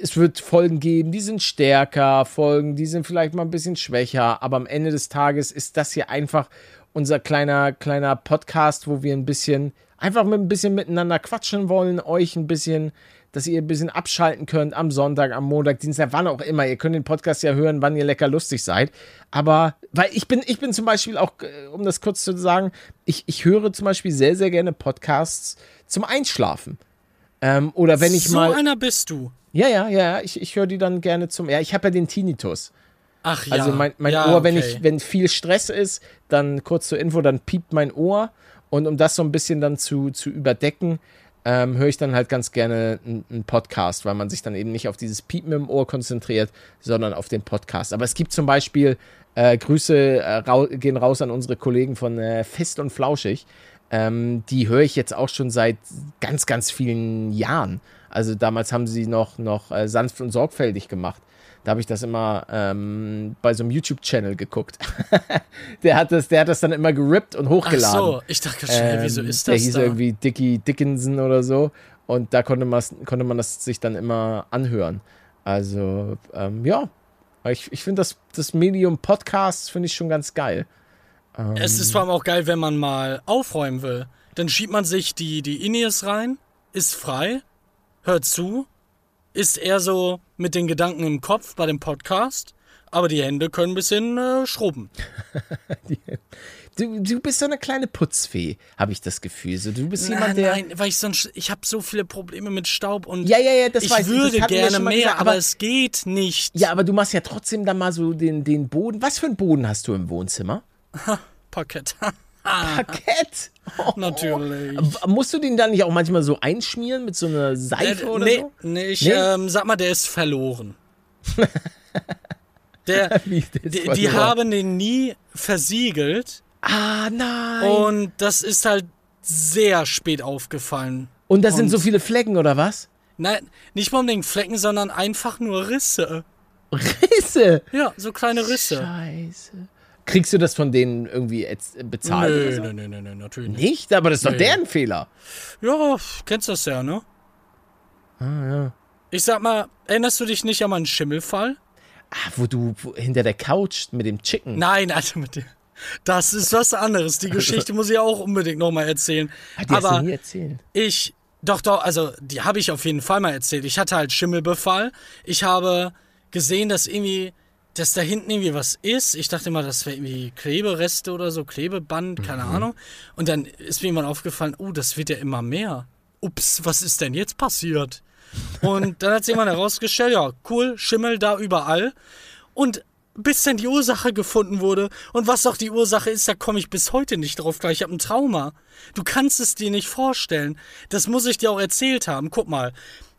es wird Folgen geben, die sind stärker, Folgen, die sind vielleicht mal ein bisschen schwächer, aber am Ende des Tages ist das hier einfach unser kleiner, kleiner Podcast, wo wir ein bisschen, einfach mit ein bisschen miteinander quatschen wollen, euch ein bisschen, dass ihr ein bisschen abschalten könnt am Sonntag, am Montag, Dienstag, wann auch immer. Ihr könnt den Podcast ja hören, wann ihr lecker lustig seid. Aber, weil ich bin, ich bin zum Beispiel auch, äh, um das kurz zu sagen, ich, ich höre zum Beispiel sehr, sehr gerne Podcasts zum Einschlafen. Ähm, oder wenn ich so mal. einer bist du. Ja, ja, ja, ich, ich höre die dann gerne zum. Ja, ich habe ja den Tinnitus. Ach ja. Also mein, mein ja, Ohr, wenn okay. ich, wenn viel Stress ist, dann kurz zur Info, dann piept mein Ohr. Und um das so ein bisschen dann zu, zu überdecken, ähm, höre ich dann halt ganz gerne einen Podcast, weil man sich dann eben nicht auf dieses Piepen im Ohr konzentriert, sondern auf den Podcast. Aber es gibt zum Beispiel äh, Grüße äh, rau gehen raus an unsere Kollegen von äh, Fest und Flauschig. Ähm, die höre ich jetzt auch schon seit ganz, ganz vielen Jahren. Also damals haben sie noch, noch äh, sanft und sorgfältig gemacht. Da habe ich das immer ähm, bei so einem YouTube-Channel geguckt. der, hat das, der hat das dann immer gerippt und Ach hochgeladen. so, ich dachte gerade, schnell, wieso Ähm, ist Der das hieß da? irgendwie Dickie Dickinson oder so. Und da konnte, man konnte man das sich dann immer anhören. Also, ähm, ja. Ich, ich finde das, das Medium Podcast finde ich schon ganz geil. Es ist vor allem auch geil, wenn man mal aufräumen will. Dann schiebt man sich die, die Inies rein, ist frei, hört zu, ist eher so mit den Gedanken im Kopf bei dem Podcast, aber die Hände können ein bisschen äh, schrubben. Du, du bist so eine kleine Putzfee, habe ich das Gefühl. So, du bist jemand, Nein, der. nein, weil ich sonst, ich habe so viele Probleme mit Staub und Ja, ja, ja, das ich weiß. Das würde gerne mehr, gesagt, aber, aber- es geht nicht. Ja, aber du machst ja trotzdem dann mal so den, den Boden. Was für einen Boden hast du im Wohnzimmer? Parkett. Parkett. Oh. Natürlich. Musst du den dann nicht auch manchmal so einschmieren mit so einer Seife Äh, oder nee, so? nee, ich Nee? Ähm, sag mal, der ist verloren. der, Wie das die, die haben den nie versiegelt Ah, nein. und das ist halt sehr spät aufgefallen. Und das sind so viele Flecken, oder was? Nein, nicht mal um den Flecken, sondern einfach nur Risse. Risse. Ja, so kleine Risse. Scheiße. Kriegst du das von denen irgendwie äh, bezahlt Nö, oder so? nö, nö, nö, nö, natürlich nicht. Nicht? Aber das ist doch deren Fehler. Ja, kennst das ja, ne? Ah, ja. Ich sag mal, erinnerst du dich nicht an meinen Schimmelfall? Ah, wo du wo, hinter der Couch mit dem Chicken. Nein, Alter, mit dir. Das ist was anderes. Die Geschichte muss ich auch unbedingt nochmal erzählen. Ah, die hast Aber du nie erzählt. Ich, doch, doch, also die habe ich auf jeden Fall mal erzählt. Ich hatte halt Schimmelbefall. Ich habe gesehen, dass irgendwie, dass da hinten irgendwie was ist. Ich dachte mal, das wäre irgendwie Klebereste oder so, Klebeband, keine Ahnung. Und dann ist mir irgendwann aufgefallen, oh, das wird ja immer mehr. Ups, was ist denn jetzt passiert? Und dann hat sich jemand herausgestellt, ja, cool, Schimmel da überall. Und bis dann die Ursache gefunden wurde und was auch die Ursache ist, da komme ich bis heute nicht drauf klar. Ich habe ein Trauma. Du kannst es dir nicht vorstellen. Das muss ich dir auch erzählt haben. Guck mal,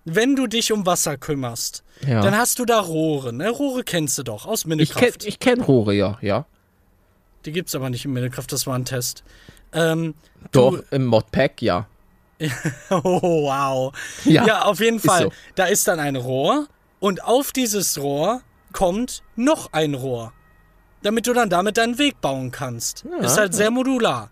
wenn du dich um Wasser kümmerst, Ja. dann hast du da Rohre. Ne? Rohre kennst du doch aus Ich kenne kenn Rohre, ja. ja. Die gibt's aber nicht in Minnekraft, das war ein Test. Ähm, Doch, im Modpack, ja. oh, wow. Ja, Ja, auf jeden ist Fall. so. Da ist dann ein Rohr und auf dieses Rohr kommt noch ein Rohr. Damit du dann damit deinen Weg bauen kannst. ist halt sehr modular.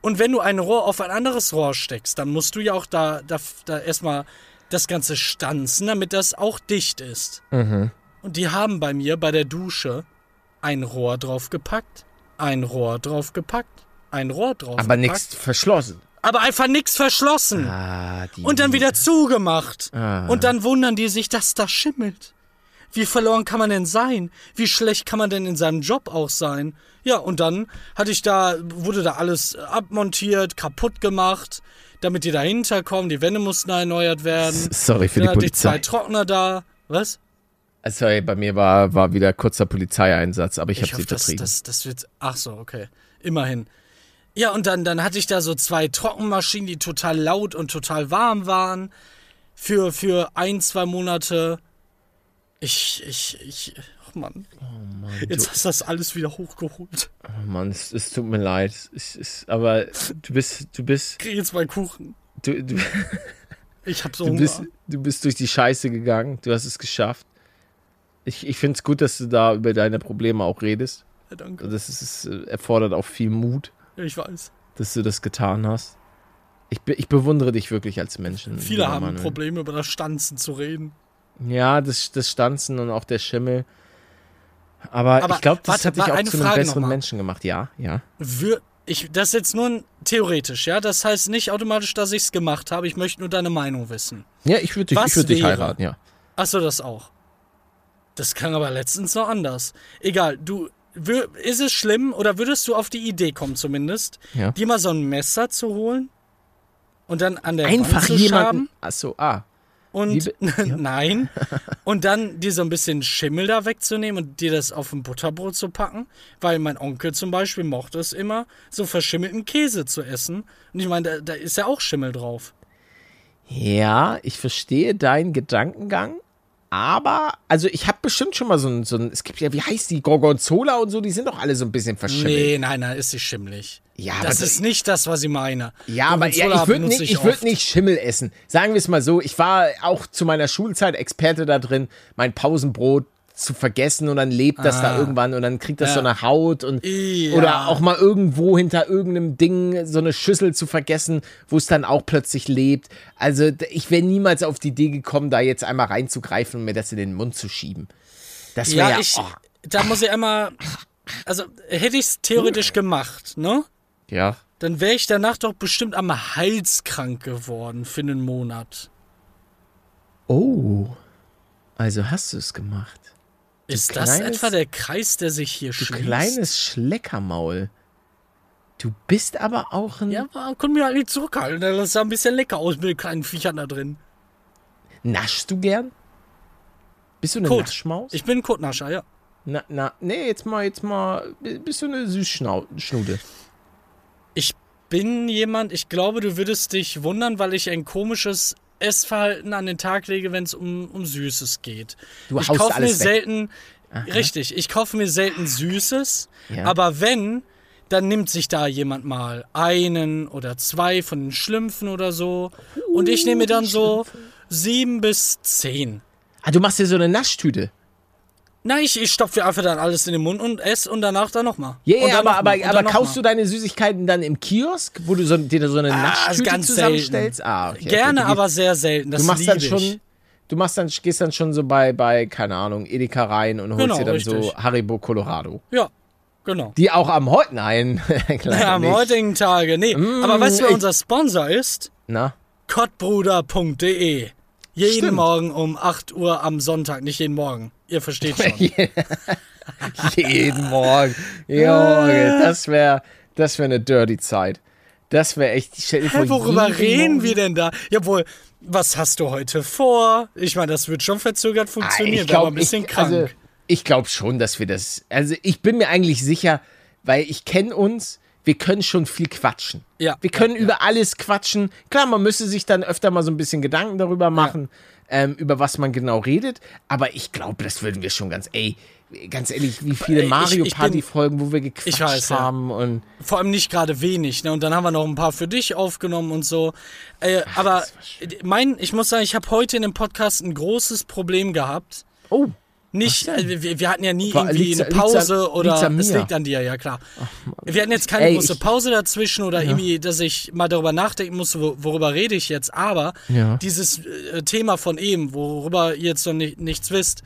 Und wenn du ein Rohr auf ein anderes Rohr steckst, dann musst du ja auch da, da, da erstmal das Ganze stanzen, damit das auch dicht ist. Mhm. Und die haben bei mir bei der Dusche ein Rohr draufgepackt, ein Rohr draufgepackt, ein Rohr draufgepackt. Aber nichts verschlossen. Aber einfach nichts verschlossen. Ah. Und dann wieder zugemacht. Ah. Und dann wundern die sich, dass das schimmelt. Wie verloren kann man denn sein? Wie schlecht kann man denn in seinem Job auch sein? Ja, und dann hatte ich da, wurde da alles abmontiert, kaputt gemacht, damit die dahinter kommen. Die Wände mussten erneuert werden. Sorry für Dann die hatte ich zwei Polizei. Trockner da. Was? Ah, Sorry, bei mir war, war wieder kurzer Polizeieinsatz, aber ich, habe sie hoffe, das, vertrieben. das, das wird. Ach so, okay. Immerhin. Ja, und dann, dann hatte ich da so zwei Trockenmaschinen, die total laut und total warm waren. Für, für ein, zwei Monate. Ich, ich, ich. Oh Mann. Jetzt hast du das alles wieder hochgeholt. oh Mann, es, es tut mir leid. Es, es, aber du bist, du bist, Ich krieg jetzt meinen Kuchen. du, du, Ich hab so du Hunger. bist, du bist durch die Scheiße gegangen. Du hast es geschafft. Ich, ich finde es gut, dass du da über deine Probleme auch redest. Ja, danke. Das ist, es erfordert auch viel Mut, Ich weiß. dass du das getan hast. Ich, be, ich bewundere dich wirklich als Menschen. Viele haben Manuel. Probleme, über das Stanzen zu reden. Ja, das, das Stanzen und auch der Schimmel. Aber, Aber ich glaube, das warte, hat dich auch zu einem Frage besseren. Menschen gemacht. Ja, ja. Wür ich, das ist jetzt nur theoretisch, ja? Das heißt nicht automatisch, dass ich es gemacht habe. Ich möchte nur deine Meinung wissen. Ja, ich würde dich, ich würd dich heiraten, ja. Achso, das auch. Das klang aber letztens noch anders. Egal, du. Ist es schlimm oder würdest du auf die Idee kommen zumindest, Ja. dir mal so ein Messer zu holen und dann an der Einfach Wand zu jemanden. schaben Achso, ah. Und Wie nein und dann dir so ein bisschen Schimmel da wegzunehmen und dir das auf ein Butterbrot zu packen, weil mein Onkel zum Beispiel mochte es immer, so verschimmelten Käse zu essen und ich meine, da, da ist ja auch Schimmel drauf. Ja, ich verstehe deinen Gedankengang. Aber, also ich habe bestimmt schon mal so ein, so ein, es gibt ja, wie heißt die, Gorgonzola und so, die sind doch alle so ein bisschen verschimmelt. Nee, nein, nein, ist sie schimmelig. Ja, das ist nicht das, was ich meine. Ja, aber ja, ich würde nicht, ich würd nicht Schimmel essen. Sagen wir es mal so, ich war auch zu meiner Schulzeit Experte da drin, mein Pausenbrot zu vergessen und dann lebt das da Ah. irgendwann und dann kriegt das Ja. so eine Haut und Ja. oder auch mal irgendwo hinter irgendeinem Ding so eine Schüssel zu vergessen, wo es dann auch plötzlich lebt. Also ich wäre niemals auf die Idee gekommen, da jetzt einmal reinzugreifen und mir das in den Mund zu schieben. Das wäre Ja, ja, ich, oh, da muss ich einmal, also hätte ich es theoretisch gemacht, ne? ja. Dann wäre ich danach doch bestimmt am Hals krank geworden für einen Monat. Oh. Also hast du es gemacht. Ist das kleines- etwa der Kreis, der sich hier Du schließt? kleines Schleckermaul. Du bist aber auch ein. Ja, aber konnte mir halt nicht zurückhalten. Das sah ein bisschen lecker aus mit den kleinen Viechern da drin. Naschst du gern? Bist du eine Kot. Naschmaus? Ich bin ein Kotnascher, ja. na, na, nee, jetzt mal, jetzt mal. Bist du eine Süßschnude? Ich bin jemand, ich glaube, du würdest dich wundern, weil ich ein komisches Essverhalten an den Tag lege, wenn es um, um Süßes geht. Du ich kaufe mir weg. selten, richtig, ich kaufe mir selten Süßes, Ja. aber wenn, dann nimmt sich da jemand mal einen oder zwei von den Schlümpfen oder so und ich nehme mir dann so sieben bis zehn. Ah, du machst dir so eine Naschtüte. Nein, ich, ich stopfe einfach dann alles in den Mund und esse und danach dann nochmal. Ja, ja, aber, aber, aber kaufst du deine Süßigkeiten dann im Kiosk, wo du so, dir so eine Ah, Naschtüte ganz zusammenstellst? Ah, okay. Gerne, okay. Aber sehr selten. Das Du machst dann schon. Du machst dann, gehst dann schon so bei, bei, keine Ahnung, Edeka rein und holst Genau, dir dann so richtig. Haribo Colorado. Ja, genau. Die auch am heute, nein, Ja, am nicht. heutigen Tage. Nee, aber weißt du, wer unser Sponsor ist? Na? kottbruder.de. Jeden Stimmt. Morgen um 8 Uhr am Sonntag, nicht jeden Morgen. Ihr versteht schon. Jeden Morgen. Junge, das wäre das wär eine dirty Zeit. Das wäre echt. Hä, worüber reden Morgen- wir denn da? Jawohl, was hast du heute vor? Ich meine, das wird schon verzögert Ah, funktionieren, ich glaube aber ein bisschen ich, krank. also, ich glaube schon, dass wir das. Also ich bin mir eigentlich sicher, weil ich kenne uns. Wir können schon viel quatschen. Ja, Wir können über alles quatschen. Klar, man müsste sich dann öfter mal so ein bisschen Gedanken darüber machen, ähm, über was man genau redet. Aber ich glaube, das würden wir schon ganz, ey, ganz ehrlich, wie viele ich- Mario ich bin- Party Folgen, wo wir gequatscht Ich weiß, ja. haben und Vor allem nicht gerade wenig, ne? Und dann haben wir noch ein paar für dich aufgenommen und so. Äh, aber mein, ich muss sagen, ich habe heute in dem Podcast ein großes Problem gehabt. oh, Nicht, Was äh, wir, wir hatten ja nie War- irgendwie eine Pause an- oder es liegt an dir, ja klar. wir hatten jetzt keine Ey, große Pause dazwischen oder irgendwie, dass ich mal darüber nachdenken musste, wo, worüber rede ich jetzt. Aber Ja. dieses äh, Thema von eben, worüber ihr jetzt noch nicht, nichts wisst,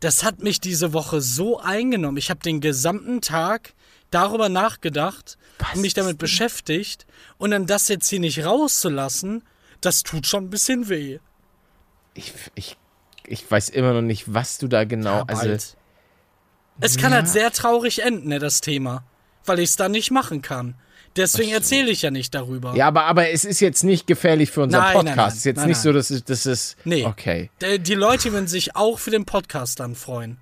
das hat mich diese Woche so eingenommen. Ich habe den gesamten Tag darüber nachgedacht und mich damit beschäftigt und dann das jetzt hier nicht rauszulassen, das tut schon ein bisschen weh. ich, ich, ich weiß immer noch nicht, was du da genau. also, Bald. Es kann halt sehr traurig enden, ne, das Thema. Weil ich es dann nicht machen kann. Deswegen erzähle ich ja nicht darüber. ja, aber, aber es ist jetzt nicht gefährlich für unseren Nein, Podcast. nein, nein. es ist jetzt Nein, nicht nein. so, dass es, dass es. Nee. Okay. Die Leute würden sich auch für den Podcast dann freuen.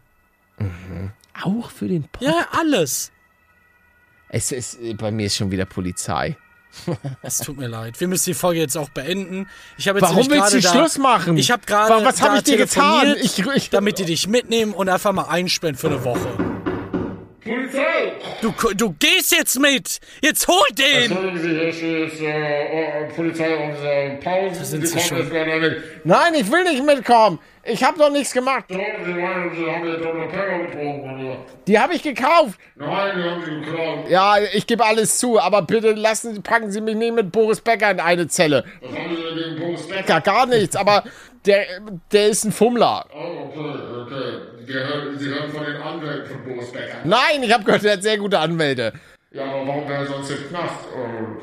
Auch für den Podcast. Ja, alles. Es ist, bei mir ist schon wieder Polizei. Es tut mir leid. Wir müssen die Folge jetzt auch beenden. Ich habe jetzt Warum willst du da- Schluss machen? Ich habe gerade Wa- was hab da ich dir getan? Ich- ich- damit die dich mitnehmen und einfach mal einsperren für eine Woche. Polizei! Du, du gehst jetzt mit! Jetzt hol den! Entschuldigen Sie, hier steht äh, äh, Polizei unsere Pause. sind Sie schon. jetzt leider weg. Nein, ich will nicht mitkommen. Ich habe doch nichts gemacht. So, Sie meinen, Sie haben jetzt Dr. Pepper getrunken, oder? Die habe ich gekauft. Nein, die haben Sie geklaut. Ja, ich gebe alles zu, aber bitte lassen, packen Sie mich nicht mit Boris Becker in eine Zelle. Was haben Sie denn gegen Boris Becker? Gar, gar nichts, aber der, der ist ein Fummler. Oh, okay, okay. Hören, Sie hören von den Anwälten von Boris Becker. Nein, ich habe gehört, er hat sehr gute Anwälte. Ja, aber warum wäre er sonst im Knast? Oh.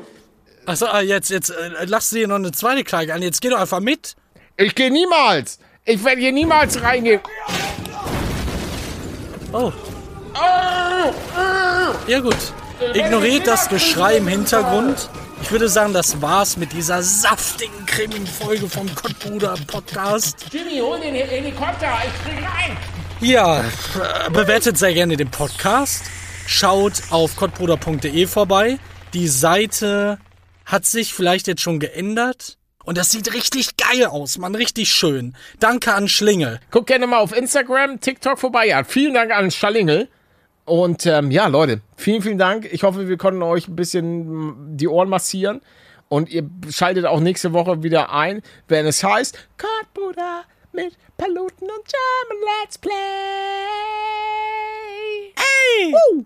Achso, ah, jetzt, jetzt äh, lass dir noch eine zweite Klage an. Jetzt geh doch einfach mit. Ich gehe niemals. Ich werde hier niemals reingehen. Oh. Ja gut. Ignoriert das Geschrei im Hintergrund. Ich würde sagen, das war's mit dieser saftigen Krimi-Folge vom Kottbruder Podcast. Jimmy, hol den Helikopter. Ich krieg rein. Ja, bewertet sehr gerne den Podcast. Schaut auf kottbruder.de vorbei. Die Seite hat sich vielleicht jetzt schon geändert. Und das sieht richtig geil aus, Mann. Richtig schön. Danke an Schlingel. Guckt gerne mal auf Instagram, TikTok vorbei. Ja, vielen Dank an Schalingel. Und ähm, ja, Leute, vielen, vielen Dank. Ich hoffe, wir konnten euch ein bisschen die Ohren massieren. Und ihr schaltet auch nächste Woche wieder ein, wenn es heißt Kottbruder mit Paluten und German Let's Play. Ey! Uh.